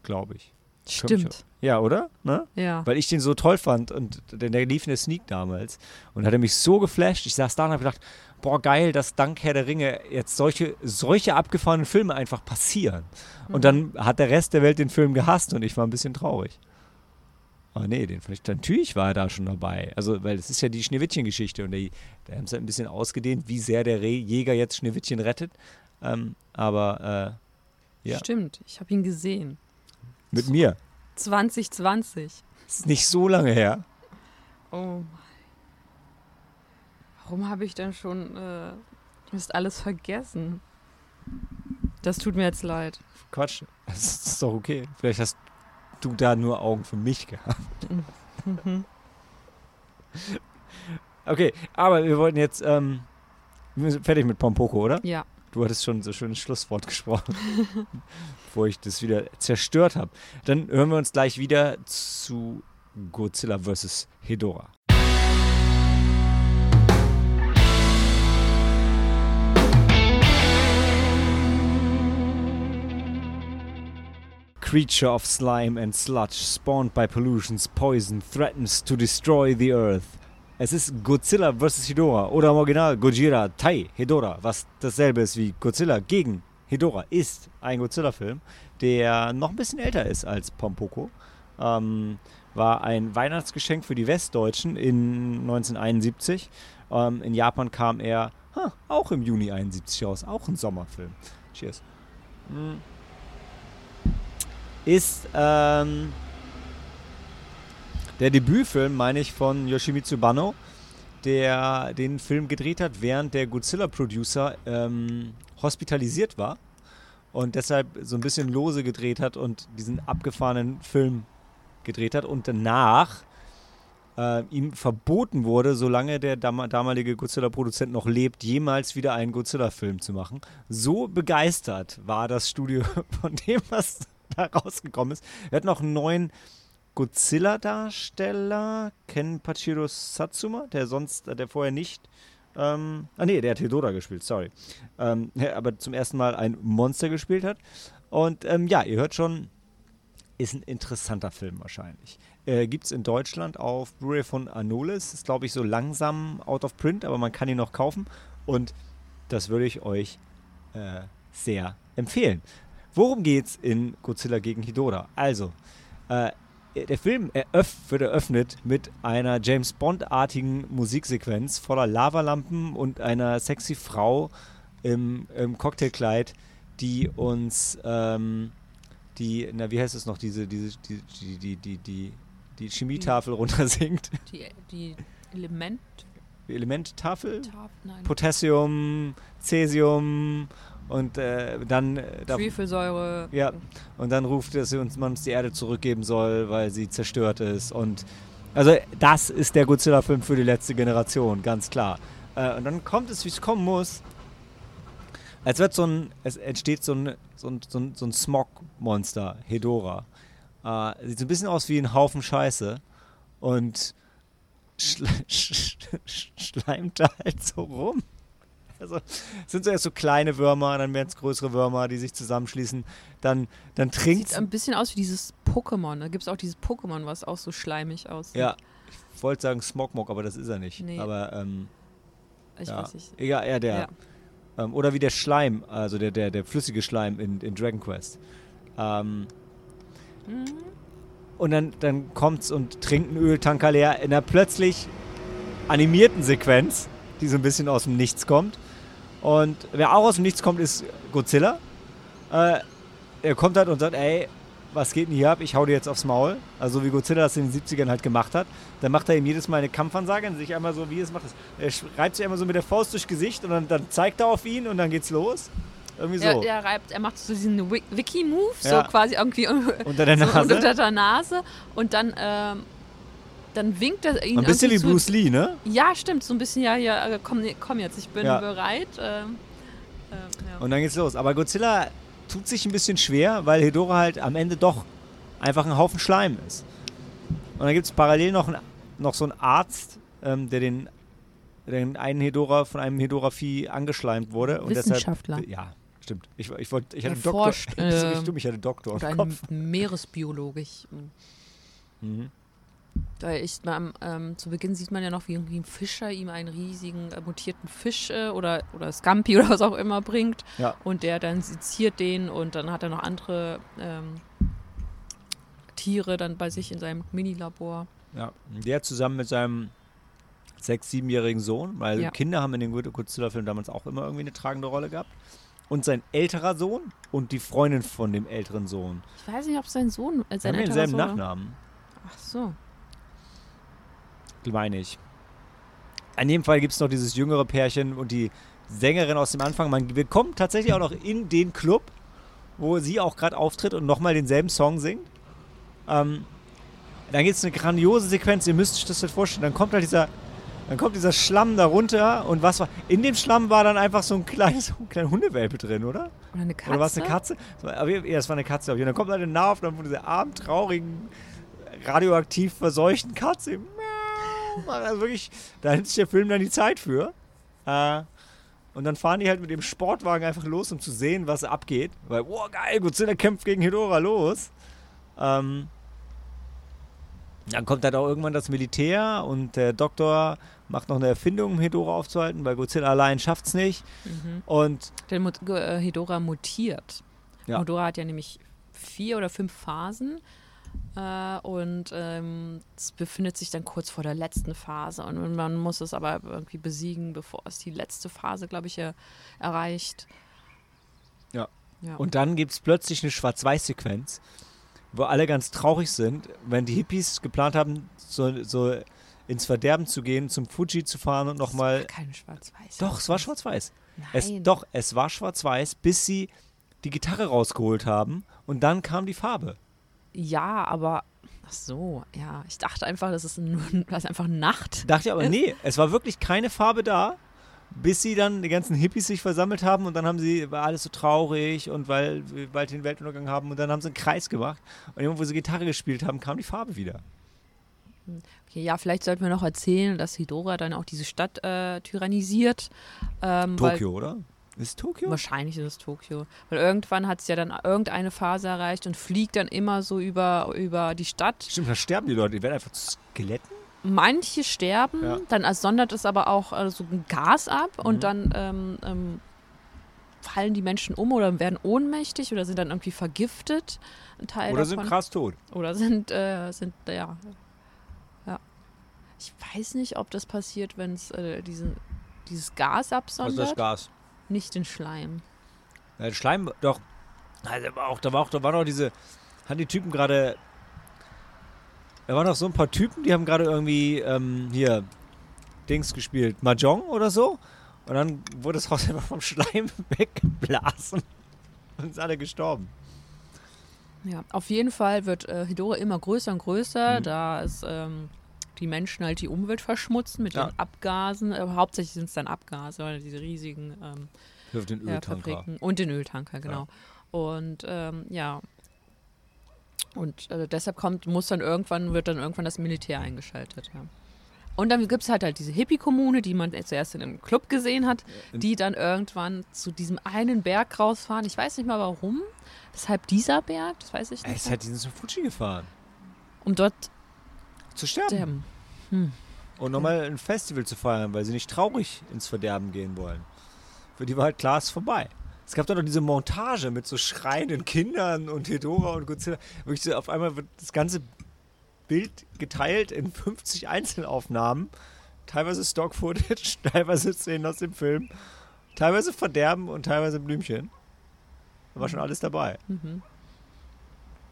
Glaube ich. Stimmt. Ja, oder? Ne? Ja. Weil ich den so toll fand und der, der lief in der Sneak damals und hat er mich so geflasht. Ich saß da und habe gedacht, boah, geil, dass dank Herr der Ringe jetzt solche, solche abgefahrenen Filme einfach passieren. Mhm. Und dann hat der Rest der Welt den Film gehasst und ich war ein bisschen traurig. Aber nee, den fand ich, natürlich war er da schon dabei. Also, weil es ist ja die Schneewittchen-Geschichte und die, da haben sie halt ein bisschen ausgedehnt, wie sehr der Reh Jäger jetzt Schneewittchen rettet. Ähm, aber äh, ja. Stimmt. Ich habe ihn gesehen. mit mir. 2020. Das ist nicht so lange her. Oh mein. Warum habe ich denn schon äh, ist alles vergessen? Das tut mir jetzt leid. Quatsch, das ist doch okay. Vielleicht hast du da nur Augen für mich gehabt. Okay, aber wir wollten jetzt, ähm, wir sind fertig mit Pompoko, oder? Ja. Du hattest schon so schönes Schlusswort gesprochen, bevor ich das wieder zerstört habe. Dann hören wir uns gleich wieder zu Godzilla vs. Hedorah. Creature of slime and sludge, spawned by pollutions, poison, threatens to destroy the earth. Es ist Godzilla vs. Hedorah oder im Original Gojira Tai Hedorah, was dasselbe ist wie Godzilla gegen Hedorah, ist ein Godzilla-Film, der noch ein bisschen älter ist als Pompoko. Ähm, war ein Weihnachtsgeschenk für die Westdeutschen in 1971. Ähm, in Japan kam er ha, auch im Juni 71 raus, auch ein Sommerfilm. Cheers. Mm. Ist ähm, der Debütfilm, meine ich, von Yoshimitsu Banno, der den Film gedreht hat, während der Godzilla-Producer ähm, hospitalisiert war und deshalb so ein bisschen lose gedreht hat und diesen abgefahrenen Film gedreht hat und danach äh, ihm verboten wurde, solange der dam damalige Godzilla-Produzent noch lebt, jemals wieder einen Godzilla-Film zu machen. So begeistert war das Studio von dem, was da rausgekommen ist. Er hat noch einen neuen Godzilla-Darsteller, Ken Pachiro Satsuma, der sonst, der vorher nicht ähm, ah nee, der hat Hedora gespielt, sorry. Ähm, aber zum ersten Mal ein Monster gespielt hat. Und ähm, ja, ihr hört schon, ist ein interessanter Film wahrscheinlich. Äh, Gibt es in Deutschland auf Blu-ray von Anolis. Ist, glaube ich, so langsam out of print, aber man kann ihn noch kaufen. Und das würde ich euch äh, sehr empfehlen. Worum geht's in Godzilla gegen Hedora? Also, äh, der Film wird eröffnet mit einer James Bond-artigen Musiksequenz voller Lavalampen und einer sexy Frau im, im Cocktailkleid, die uns ähm, die, na wie heißt es noch, diese, diese, die, die, die, die, die, die Chemietafel runtersingt. Die, die Element. Elementtafel? Potassium, Cäsium und äh, dann äh, da, Schwefelsäure. ja, und dann ruft, dass sie uns, man uns die Erde zurückgeben soll, weil sie zerstört ist. Und also das ist der Godzilla-Film für die letzte Generation, ganz klar. Äh, und dann kommt es, wie es kommen muss. Es wird so ein, es entsteht so ein, so ein, so ein, so ein Smog-Monster, Hedora. Äh, sieht so ein bisschen aus wie ein Haufen Scheiße. Und schle sch sch schleimt da halt so rum. Also es sind so erst so kleine Würmer, dann werden es größere Würmer, die sich zusammenschließen. Dann, dann trinkt Sieht ein bisschen aus wie dieses Pokémon. Da gibt es auch dieses Pokémon, was auch so schleimig aussieht. Ja, ich wollte sagen Smogmog, aber das ist er nicht. Nee. Aber ähm, Ich ja. weiß nicht. Egal, ja, der. Ja. Ähm, oder wie der Schleim, also der, der, der flüssige Schleim in, in Dragon Quest. Ähm, Mhm. und dann, dann kommt's und trinkt einen Öltanker leer in einer plötzlich animierten Sequenz, die so ein bisschen aus dem Nichts kommt. Und wer auch aus dem Nichts kommt, ist Godzilla. Äh, er kommt halt und sagt, ey, was geht denn hier ab? Ich hau dir jetzt aufs Maul. Also wie Godzilla das in den 70ern halt gemacht hat. Dann macht er ihm jedes Mal eine Kampfansage und sich einmal so, wie es macht. Er reibt sich einmal so mit der Faust durchs Gesicht und dann, dann zeigt er auf ihn und dann geht's los. Irgendwie so. Er, er, reibt, er macht so diesen Wi- Wiki-Move, Ja. so quasi irgendwie Unter der so Nase. unter der Nase. Und dann ähm, dann winkt er ihn Ein bisschen wie Bruce Lee, ne? Ja, stimmt, so ein bisschen, ja, ja, äh, komm, komm jetzt, ich bin Ja. bereit. Ähm, äh, ja. Und dann geht's los. Aber Godzilla tut sich ein bisschen schwer, weil Hedora halt am Ende doch einfach ein Haufen Schleim ist. Und dann gibt es parallel noch, ein, noch so einen Arzt, ähm, der den, den einen Hedora von einem Hedora-Vieh angeschleimt wurde. Und Wissenschaftler. Deshalb, ja, stimmt. Ich, ich, wollt, ich hatte Der Doktor. forscht, äh, ich hatte Doktor Oder im ein Kopf. Meeresbiologe. Ich, Mhm. Weil ich, ähm, ähm, zu Beginn sieht man ja noch, wie irgendwie ein Fischer ihm einen riesigen äh, mutierten Fisch äh, oder, oder Scampi oder was auch immer bringt. Ja. Und der dann seziert den und dann hat er noch andere ähm, Tiere dann bei sich in seinem Minilabor. Ja, der zusammen mit seinem sechs-, siebenjährigen Sohn, weil Ja. Kinder haben in den Godzilla-Filmen damals auch immer irgendwie eine tragende Rolle gehabt. Und sein älterer Sohn und die Freundin von dem älteren Sohn. Ich weiß nicht, ob sein Sohn, äh, sein haben älterer denselben Sohn. Nachnamen, Ach so. Meine ich. In jedem Fall gibt es noch dieses jüngere Pärchen und die Sängerin aus dem Anfang. Man, wir kommen tatsächlich auch noch in den Club, wo sie auch gerade auftritt und nochmal denselben Song singt. Ähm, dann gibt es eine grandiose Sequenz, ihr müsst euch das halt vorstellen. Dann kommt halt dieser, dann kommt dieser Schlamm da runter und was war. In dem Schlamm war dann einfach so ein kleines, so ein kleiner Hundewelpe drin, oder? Oder eine Katze. Oder war es eine Katze? Aber Ja, es war eine Katze. Und dann kommt halt eine Nahaufnahme von dieser armen, traurigen, radioaktiv verseuchten Katze. Miau. Also wirklich, da nimmt sich der Film dann die Zeit für. Äh, und dann fahren die halt mit dem Sportwagen einfach los, um zu sehen, was abgeht. Weil, boah, geil, Godzilla kämpft gegen Hedora, los. Ähm, dann kommt halt auch irgendwann das Militär und der Doktor macht noch eine Erfindung, um Hedora aufzuhalten, weil Godzilla allein schafft es nicht. Mhm. Und Der Mut äh, Hedora mutiert. Ja. Hedora hat ja nämlich vier oder fünf Phasen. Äh, und ähm, es befindet sich dann kurz vor der letzten Phase. Und man muss es aber irgendwie besiegen, bevor es die letzte Phase, glaube ich, äh, erreicht. Ja. ja. Und dann gibt es plötzlich eine Schwarz-Weiß-Sequenz, wo alle ganz traurig sind, wenn die Hippies geplant haben, so, so ins Verderben zu gehen, zum Fuji zu fahren und Das war nochmal. keine Schwarz-Weiß. Doch, es war schwarz-weiß. Nein. Es, doch, es war schwarz-weiß, bis sie die Gitarre rausgeholt haben und dann kam die Farbe. Ja, aber. Ach so, ja. Ich dachte einfach, das ist, nur, das ist einfach Nacht. Dachte ich aber, nee, es war wirklich keine Farbe da, bis sie dann die ganzen Hippies sich versammelt haben und dann haben sie, war alles so traurig und weil wir bald den Weltuntergang haben und dann haben sie einen Kreis gemacht und irgendwo, wo sie Gitarre gespielt haben, kam die Farbe wieder. Okay, ja, vielleicht sollten wir noch erzählen, dass Hedora dann auch diese Stadt äh, tyrannisiert. Ähm, Tokio, oder? Ist Tokio? Wahrscheinlich ist es Tokio. Weil irgendwann hat es ja dann irgendeine Phase erreicht und fliegt dann immer so über, über die Stadt. Stimmt, da sterben die Leute, die werden einfach zu Skeletten. Manche sterben, Ja. dann sondert es aber auch äh, so ein Gas ab Mhm. und dann ähm, ähm, fallen die Menschen um oder werden ohnmächtig oder sind dann irgendwie vergiftet. Oder davon. sind krass tot. Oder sind, äh, sind, ja. ja. Ich weiß nicht, ob das passiert, wenn es äh, diesen, dieses Gas Was ist absondert. das Gas? Nicht den Schleim. Ja, der Schleim, doch. Also, da war auch, da war auch, da waren noch diese, haben die Typen gerade, da waren noch so ein paar Typen, die haben gerade irgendwie, ähm, hier, Dings gespielt, Mahjong oder so. Und dann wurde das Haus einfach vom Schleim weggeblasen. Und sind alle gestorben. Ja, auf jeden Fall wird äh, Hedora immer größer und größer, Mhm. da es ähm, die Menschen halt die Umwelt verschmutzen mit Ja. den Abgasen. Äh, hauptsächlich sind es dann Abgase, diese riesigen ähm, den ja, Öltanker. Fabriken. Und den Öltanker, genau. Und ähm, ja. Und äh, deshalb kommt, muss dann irgendwann, wird dann irgendwann das Militär eingeschaltet, ja. Und dann gibt es halt halt diese Hippie-Kommune, die man zuerst in einem Club gesehen hat, die dann irgendwann zu diesem einen Berg rausfahren. Ich weiß nicht mal warum. Weshalb dieser Berg, das weiß ich nicht. ist halt, die sind zu Fuji gefahren. um dort Zu sterben. sterben. Und nochmal ein Festival zu feiern, weil sie nicht traurig ins Verderben gehen wollen. Für die war halt klar, es ist vorbei. Es gab doch noch diese Montage mit so schreienden Kindern und Hedora und Godzilla. Wirklich so, auf einmal wird das ganze Bild geteilt in 50 Einzelaufnahmen. Teilweise Stock-Footage, teilweise Szenen aus dem Film, teilweise Verderben und teilweise Blümchen. Da war schon alles dabei. Mhm.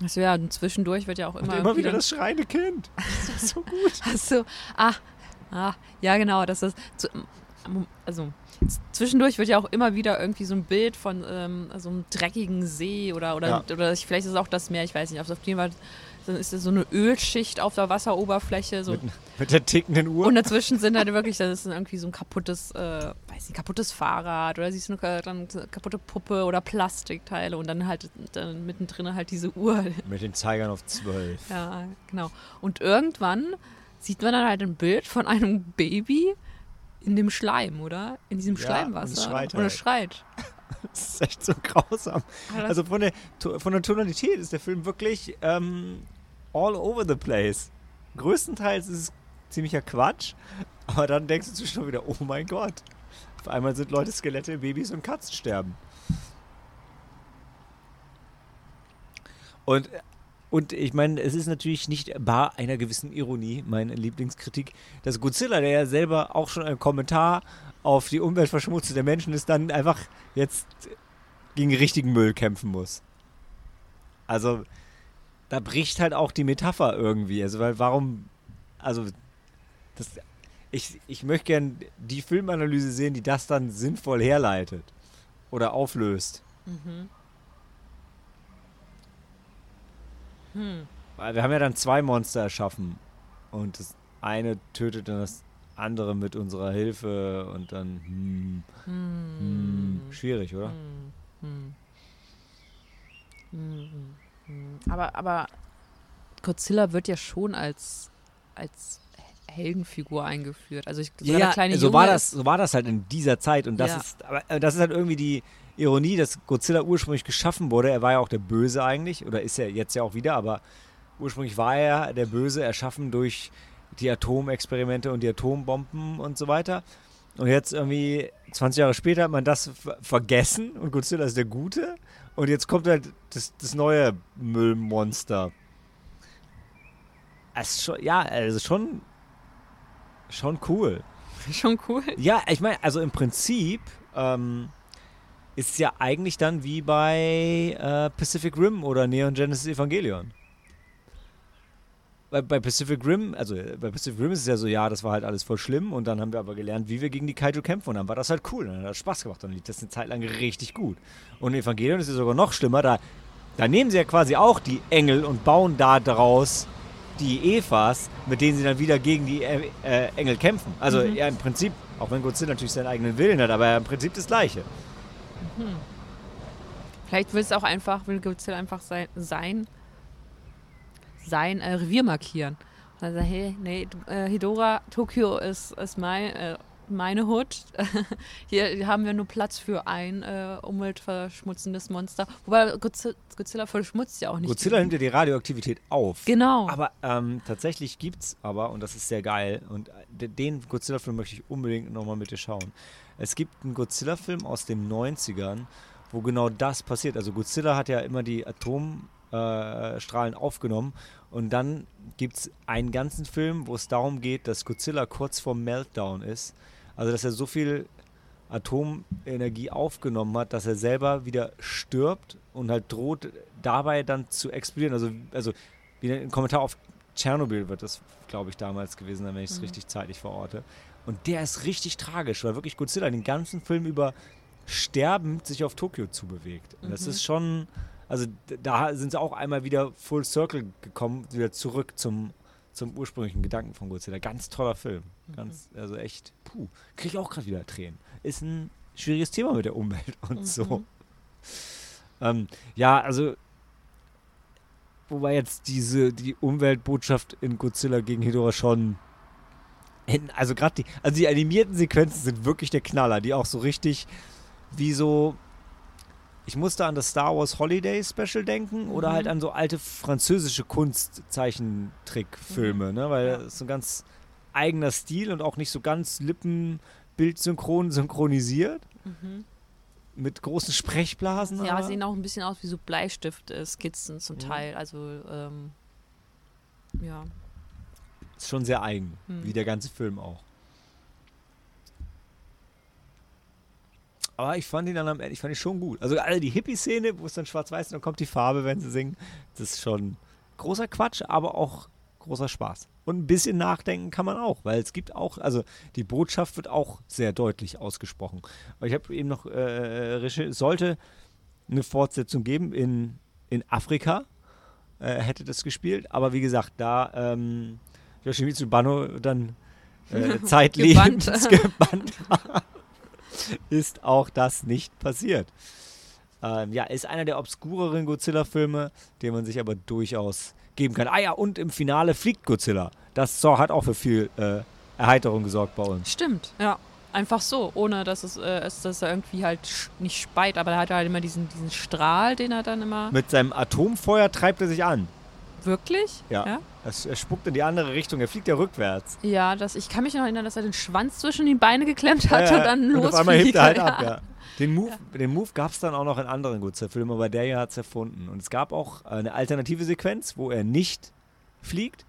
Also ja, und zwischendurch wird ja auch Und immer, immer wieder das schreiende Kind. Das ist so gut. Achso, ah, ah, ja genau, das ist, zu, also zwischendurch wird ja auch immer wieder irgendwie so ein Bild von ähm, so einem dreckigen See oder, oder, Ja. oder ich- vielleicht ist es auch das Meer, ich weiß nicht, auf jeden Fall dann ist da so eine Ölschicht auf der Wasseroberfläche. So. Mit, mit der tickenden Uhr. Und dazwischen sind halt wirklich, das ist irgendwie so ein kaputtes, äh, weiß nicht, kaputtes Fahrrad oder siehst du eine dann kaputte Puppe oder Plastikteile und dann halt dann mittendrin halt diese Uhr. Mit den Zeigern auf 12. Ja, genau. Und irgendwann sieht man dann halt ein Bild von einem Baby in dem Schleim, oder? In diesem Ja, Schleimwasser. und es schreit Und es halt. schreit. Das ist echt so grausam. Also von der, von der Tonalität ist der Film wirklich ähm, all over the place. Größtenteils ist es ziemlicher Quatsch, aber dann denkst du schon wieder, oh mein Gott. Auf einmal sind Leute Skelette, Babys und Katzen sterben. Und, und ich meine, es ist natürlich nicht bar einer gewissen Ironie, meine Lieblingskritik, dass Godzilla, der ja selber auch schon ein Kommentar auf die Umweltverschmutzung der Menschen ist, dann einfach jetzt gegen richtigen Müll kämpfen muss. Also, da bricht halt auch die Metapher irgendwie. Also, weil warum, also, das, ich, ich möchte gern die Filmanalyse sehen, die das dann sinnvoll herleitet oder auflöst. Mhm. Hm. Weil wir haben ja dann zwei Monster erschaffen und das eine tötet dann das andere mit unserer Hilfe und dann, hm, hm, schwierig, oder? Hm. Hm. Aber, aber Godzilla wird ja schon als, als Heldenfigur eingeführt. Also ich, sogar der kleine so Junge war das, so war das halt in dieser Zeit und das Ja. ist, aber das ist halt irgendwie die Ironie, dass Godzilla ursprünglich geschaffen wurde. Er war ja auch der Böse eigentlich oder ist er jetzt ja auch wieder, aber ursprünglich war er der Böse, erschaffen durch die Atomexperimente und die Atombomben und so weiter. Und jetzt irgendwie 20 Jahre später hat man das ver vergessen und Godzilla ist der Gute. Und jetzt kommt halt das, das neue Müllmonster. Ist schon, ja, also schon, schon cool. schon cool. Ja, ich meine, also im Prinzip ähm, ist es ja eigentlich dann wie bei äh, Pacific Rim oder Neon Genesis Evangelion. Bei, bei Pacific Rim, also äh, bei Pacific Rim ist es ja so, ja, das war halt alles voll schlimm und dann haben wir aber gelernt, wie wir gegen die Kaiju kämpfen und dann war das halt cool, dann hat das Spaß gemacht, dann lief das eine Zeit lang richtig gut. Und Evangelion ist ja sogar noch schlimmer, da, da nehmen sie ja quasi auch die Engel und bauen da draus die Evas, mit denen sie dann wieder gegen die äh, äh, Engel kämpfen. Also ja, im Prinzip, auch wenn Godzilla natürlich seinen eigenen Willen hat, aber im Prinzip das Gleiche. Vielleicht will es auch einfach, will Godzilla einfach sein, sein, sein äh, Revier markieren. Und dann sagen, hey, nee, äh, Hidora, Tokio ist, ist mein, äh, meine Hut. Hier haben wir nur Platz für ein äh, umweltverschmutzendes Monster. Wobei Godzilla, verschmutzt ja auch nicht. Godzilla nimmt ja die Radioaktivität auf. Genau. Aber ähm, tatsächlich gibt's aber, und das ist sehr geil, und äh, den Godzilla-Film möchte ich unbedingt nochmal mit dir schauen. Es gibt einen Godzilla-Film aus den 90ern, wo genau das passiert. Also Godzilla hat ja immer die Atomstrahlen äh, Strahlen aufgenommen und dann gibt es einen ganzen Film, wo es darum geht, dass Godzilla kurz vorm Meltdown ist. Also dass er so viel Atomenergie aufgenommen hat, dass er selber wieder stirbt und halt droht dabei dann zu explodieren. Also, also wie ein Kommentar auf Tschernobyl wird das, glaube ich, damals gewesen, sein, wenn ich es richtig zeitlich verorte. Und der ist richtig tragisch, weil wirklich Godzilla den ganzen Film über sterbend sich auf Tokio zubewegt. Und das ist schon, also da sind sie auch einmal wieder full circle gekommen, wieder zurück zum, zum ursprünglichen Gedanken von Godzilla. Ganz toller Film. Ganz, also echt, puh, kriege ich auch gerade wieder Tränen. Ist ein schwieriges Thema mit der Umwelt und so. Ähm, ja, also wobei jetzt diese die Umweltbotschaft in Godzilla gegen Hedorah schon in, also gerade die also die animierten Sequenzen sind wirklich der Knaller, die auch so richtig wie so ich musste an das Star Wars Holiday Special denken oder Mhm. halt an so alte französische Kunstzeichentrickfilme, ne, weil Ja. das ist so ein ganz eigener Stil und auch nicht so ganz lippenbildsynchron synchronisiert mhm. mit großen Sprechblasen. Ja, aber- sehen auch ein bisschen aus wie so Bleistift-Skizzen zum Mhm. Teil. Also, ähm, ja. Ist schon sehr eigen, wie der ganze Film auch. Aber ich fand ihn dann am Ende, ich fand ihn schon gut. Also alle die Hippie-Szene, wo es dann schwarz-weiß ist, dann kommt die Farbe, wenn sie singen. Das ist schon großer Quatsch, aber auch großer Spaß. Und ein bisschen nachdenken kann man auch, weil es gibt auch, also die Botschaft wird auch sehr deutlich ausgesprochen. Aber ich habe eben noch, äh, es sollte eine Fortsetzung geben in, in Afrika. äh, hätte das gespielt. Aber wie gesagt, da ähm, Yoshimitsu Banno dann äh, zeitlebens Gebannt. gebannt war, ist auch das nicht passiert. Ähm, ja, ist einer der obskureren Godzilla-Filme, den man sich aber durchaus geben kann. Ah ja, und im Finale fliegt Godzilla. Das so, hat auch für viel äh, Erheiterung gesorgt bei uns. Stimmt, ja. Einfach so, ohne dass es, äh, dass er irgendwie halt nicht speit, aber er hat halt immer diesen, diesen Strahl, den er dann immer. Mit seinem Atomfeuer treibt er sich an. Wirklich? Ja. Ja, er spuckt in die andere Richtung, er fliegt ja rückwärts. ja das, ich kann mich noch erinnern, dass er den Schwanz zwischen die Beine geklemmt hat Ja, und dann und losfliegt. auf einmal hebt er halt ab, ja. ja. Den Move, den Move gab es dann auch noch in anderen Godzilla-Filmen, aber der hier hat es erfunden. Und es gab auch eine alternative Sequenz, wo er nicht fliegt.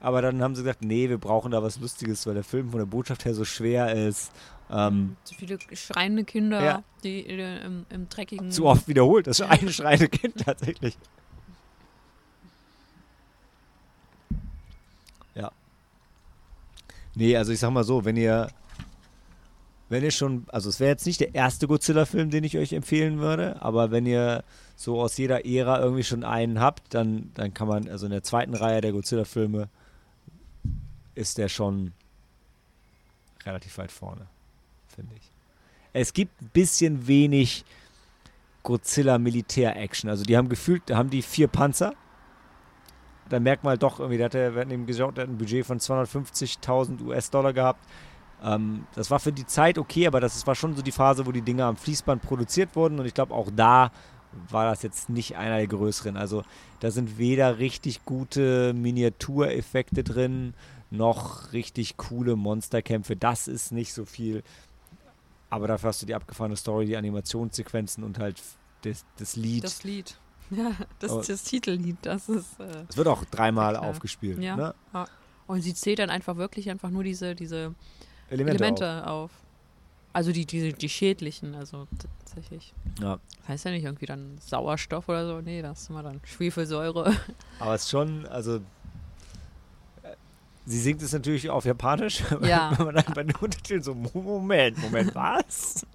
Aber dann haben sie gesagt, nee, wir brauchen da was Lustiges, weil der Film von der Botschaft her so schwer ist. Ähm, Zu viele schreiende Kinder, Ja. die äh, im, im dreckigen. zu oft wiederholt. Das ist ein schreiende Kind tatsächlich. Ja. Nee, also ich sag mal so, wenn ihr, wenn ihr schon, also es wäre jetzt nicht der erste Godzilla-Film, den ich euch empfehlen würde, aber wenn ihr so aus jeder Ära irgendwie schon einen habt, dann, dann kann man, also in der zweiten Reihe der Godzilla-Filme ist der schon relativ weit vorne, finde ich. Es gibt ein bisschen wenig Godzilla Militär-Action. Also die haben gefühlt, da haben die vier Panzer. Da merkt man halt doch irgendwie, der hatte, wir hatten eben geschaut, der hat ein Budget von 250.000 US-Dollar gehabt. Ähm, das war für die Zeit okay, aber das war schon so die Phase, wo die Dinger am Fließband produziert wurden und ich glaube auch da war das jetzt nicht einer der größeren. Also da sind weder richtig gute Miniatureffekte drin, noch richtig coole Monsterkämpfe. Das ist nicht so viel. Aber dafür hast du die abgefahrene Story, die Animationssequenzen und halt das, das Lied. Das Lied. Ja, das, Aber- das Titellied, das ist. Äh, Es wird auch dreimal Ja, aufgespielt. Ja. Ne? und sie zählt dann einfach wirklich einfach nur diese, diese Elemente. Elemente auf. Also die, die, die schädlichen, also tatsächlich. Ja. Heißt ja nicht irgendwie dann Sauerstoff oder so. Nee, das ist immer dann Schwefelsäure. Aber es ist schon, also. äh, Sie singt es natürlich auf Japanisch. Ja. Wenn man dann bei den Untertiteln so, Moment, Moment, was?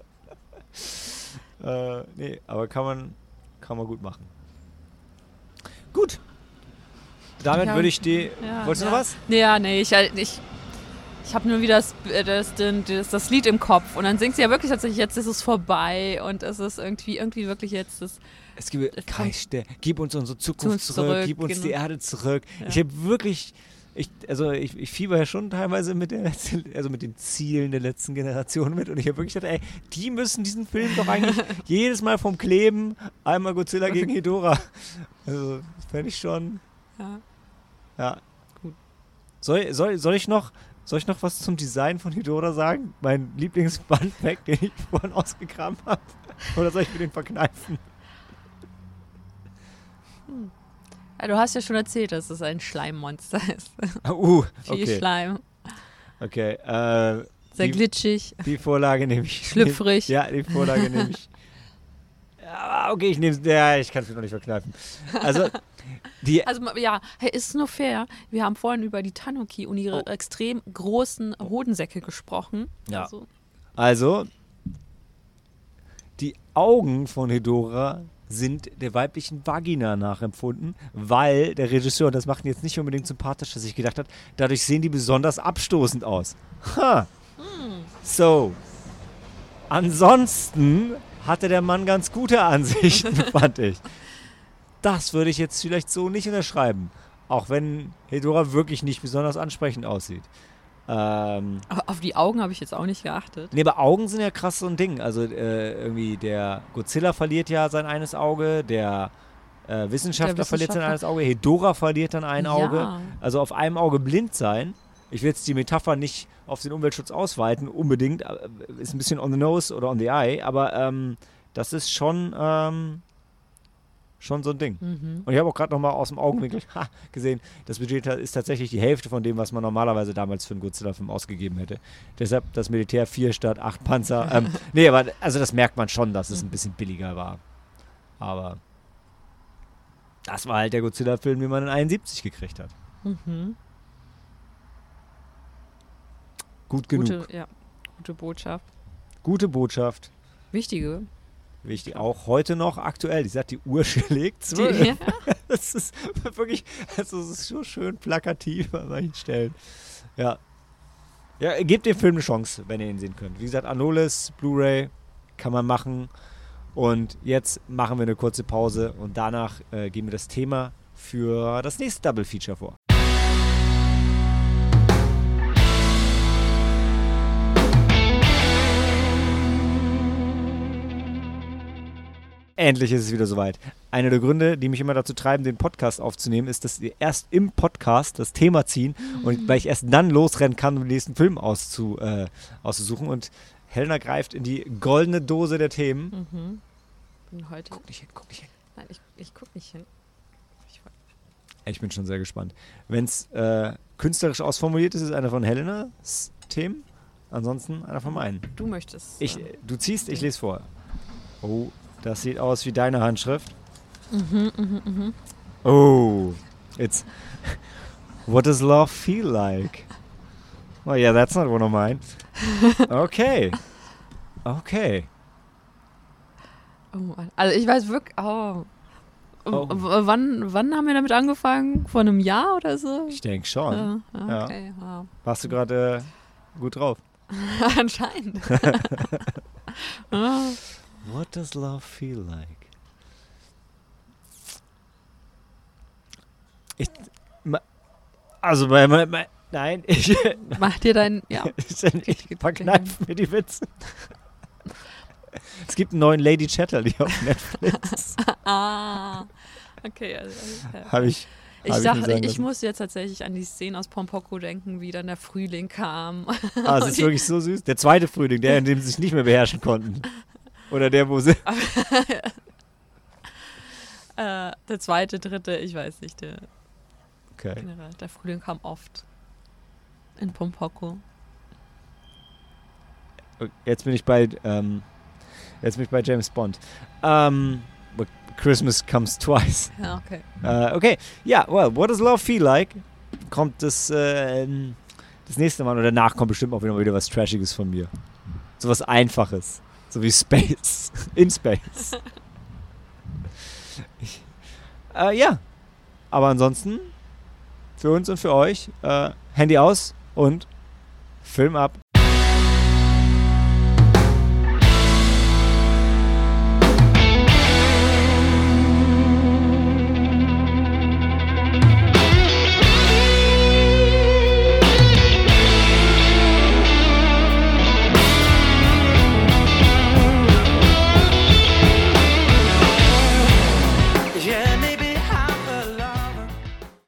äh, nee, aber kann man, kann man gut machen. Gut. Damit Ja. würde ich die. Ja, Wolltest du noch was? Ja, nee, ich, ich, ich habe nur wieder das, äh, das, das, das Lied im Kopf. Und dann singt sie ja wirklich tatsächlich, jetzt ist es vorbei und es ist irgendwie, irgendwie wirklich jetzt das. Es gibt Es Geiste, gib uns unsere Zukunft zurück, zurück, gib uns die genau. Erde zurück. Ja. Ich habe wirklich, ich, also ich, ich fieber ja schon teilweise mit der letzten, also mit den Zielen der letzten Generation mit und ich habe wirklich gedacht, ey, die müssen diesen Film doch eigentlich jedes Mal vom Kleben einmal Godzilla gegen Hedora. Also das fände ich schon, Ja. ja. Gut. Soll, soll, soll ich noch soll ich noch was zum Design von Hedora sagen? Mein Lieblingsbandpack, den ich vorhin ausgegraben habe? Oder soll ich mir den verkneifen? Ja, du hast ja schon erzählt, dass es ein Schleimmonster ist. Uh, Viel okay. Schleim. Okay, äh, Sehr Die- glitschig, die Vorlage nehme ich. schlüpfrig. Ja, die Vorlage nehme ich. Okay, ich nehme Ja, ich kann es mir noch nicht verkneifen. Also, die. Also ja, hey, ist nur fair. Wir haben vorhin über die Tanuki und ihre Oh. extrem großen Hodensäcke gesprochen. Ja. Also, Also, die Augen von Hedora sind der weiblichen Vagina nachempfunden, weil der Regisseur, und das macht ihn jetzt nicht unbedingt sympathisch, dass ich gedacht hat, dadurch sehen die besonders abstoßend aus. Ha. So. Ansonsten hatte der Mann ganz gute Ansichten, fand ich. Das würde ich jetzt vielleicht so nicht unterschreiben. Auch wenn Hedora wirklich nicht besonders ansprechend aussieht. Ähm, aber auf die Augen habe ich jetzt auch nicht geachtet. Nee, aber Augen sind ja krass so ein Ding. Also äh, irgendwie der Godzilla verliert ja sein eines Auge, der äh, Wissenschaftler, Der verliert sein Wissenschaftler. eines Auge, Hedora verliert dann ein Auge. Ja. Also auf einem Auge blind sein. Ich will jetzt die Metapher nicht auf den Umweltschutz ausweiten, unbedingt. äh, Ist ein bisschen on the nose oder on the eye, aber ähm, das ist schon, ähm, schon so ein Ding. Mhm. Und ich habe auch gerade nochmal aus dem Augenwinkel ha, gesehen, das Budget ist tatsächlich die Hälfte von dem, was man normalerweise damals für einen Godzilla-Film ausgegeben hätte. Deshalb das Militär vier statt acht Panzer. ähm, nee, aber also das merkt man schon, dass es ein bisschen billiger war. Aber das war halt der Godzilla-Film, den man in 71 gekriegt hat. Mhm. Gut genug. Gute, ja, gute Botschaft. Gute Botschaft. Wichtige. Will ich die auch heute noch aktuell. Die sagt, die Uhr schlägt zwölf. Ja. Das ist wirklich, also es ist so schön plakativ an manchen Stellen. Ja. Ja, gebt dem Film eine Chance, wenn ihr ihn sehen könnt. Wie gesagt, Anolis, Blu-ray, kann man machen. Und jetzt machen wir eine kurze Pause und danach äh, geben wir das Thema für das nächste Double Feature vor. Endlich ist es wieder soweit. Einer der Gründe, die mich immer dazu treiben, den Podcast aufzunehmen, ist, dass wir erst im Podcast das Thema ziehen und weil ich erst dann losrennen kann, um den nächsten Film auszu, äh, auszusuchen. Und Helena greift in die goldene Dose der Themen. Mhm. Bin heute. Guck nicht hin, guck nicht hin. Nein, ich, ich guck nicht hin. Ich, Ich bin schon sehr gespannt. Wenn es äh, künstlerisch ausformuliert ist, ist einer von Helenas Themen. Ansonsten einer von meinen. du möchtest. Ich, äh, du ziehst, ich lese vor. Oh, das sieht aus wie deine Handschrift. mhm, mhm, mhm. Oh, it's. What does love feel like? Well, yeah, that's not one of mine. Okay. Okay. Oh Mann. Also ich weiß wirklich. Oh. Oh. Wann, wann haben wir damit angefangen? Vor einem Jahr oder so? Ich denke schon. Ja, Ja. okay. wow. Warst du gerade äh, gut drauf? Anscheinend. Ah. What does love feel like? Ich, ma- also, bei, nein, ich, Mach dir dein. Ja. ich verkneife mir die Witze. Es gibt einen neuen Lady Chatterley auf Netflix. Ah. Okay, also. okay. Habe ich. Ich mir dachte, ich, muss jetzt tatsächlich an die Szene aus Pompoko denken, wie dann der Frühling kam. Ah, es ist wirklich so süß. Der zweite Frühling, der, in dem sie sich nicht mehr beherrschen konnten. Oder der, wo sie. Äh, der zweite, dritte, ich weiß nicht, der Okay. generell. Der Frühling kam oft in Pompoko. Jetzt bin ich bei. Ähm, jetzt bin ich bei James Bond. Ähm, Christmas comes twice. Ja, okay. Äh, okay, ja, well, what does love feel like? Kommt das, äh, das nächste Mal und danach kommt bestimmt auch wieder, wieder was Trashiges von mir. So was Einfaches. So wie Space. In Space. Ich, äh, ja. Aber ansonsten, für uns und für euch, äh, Handy aus und Film ab.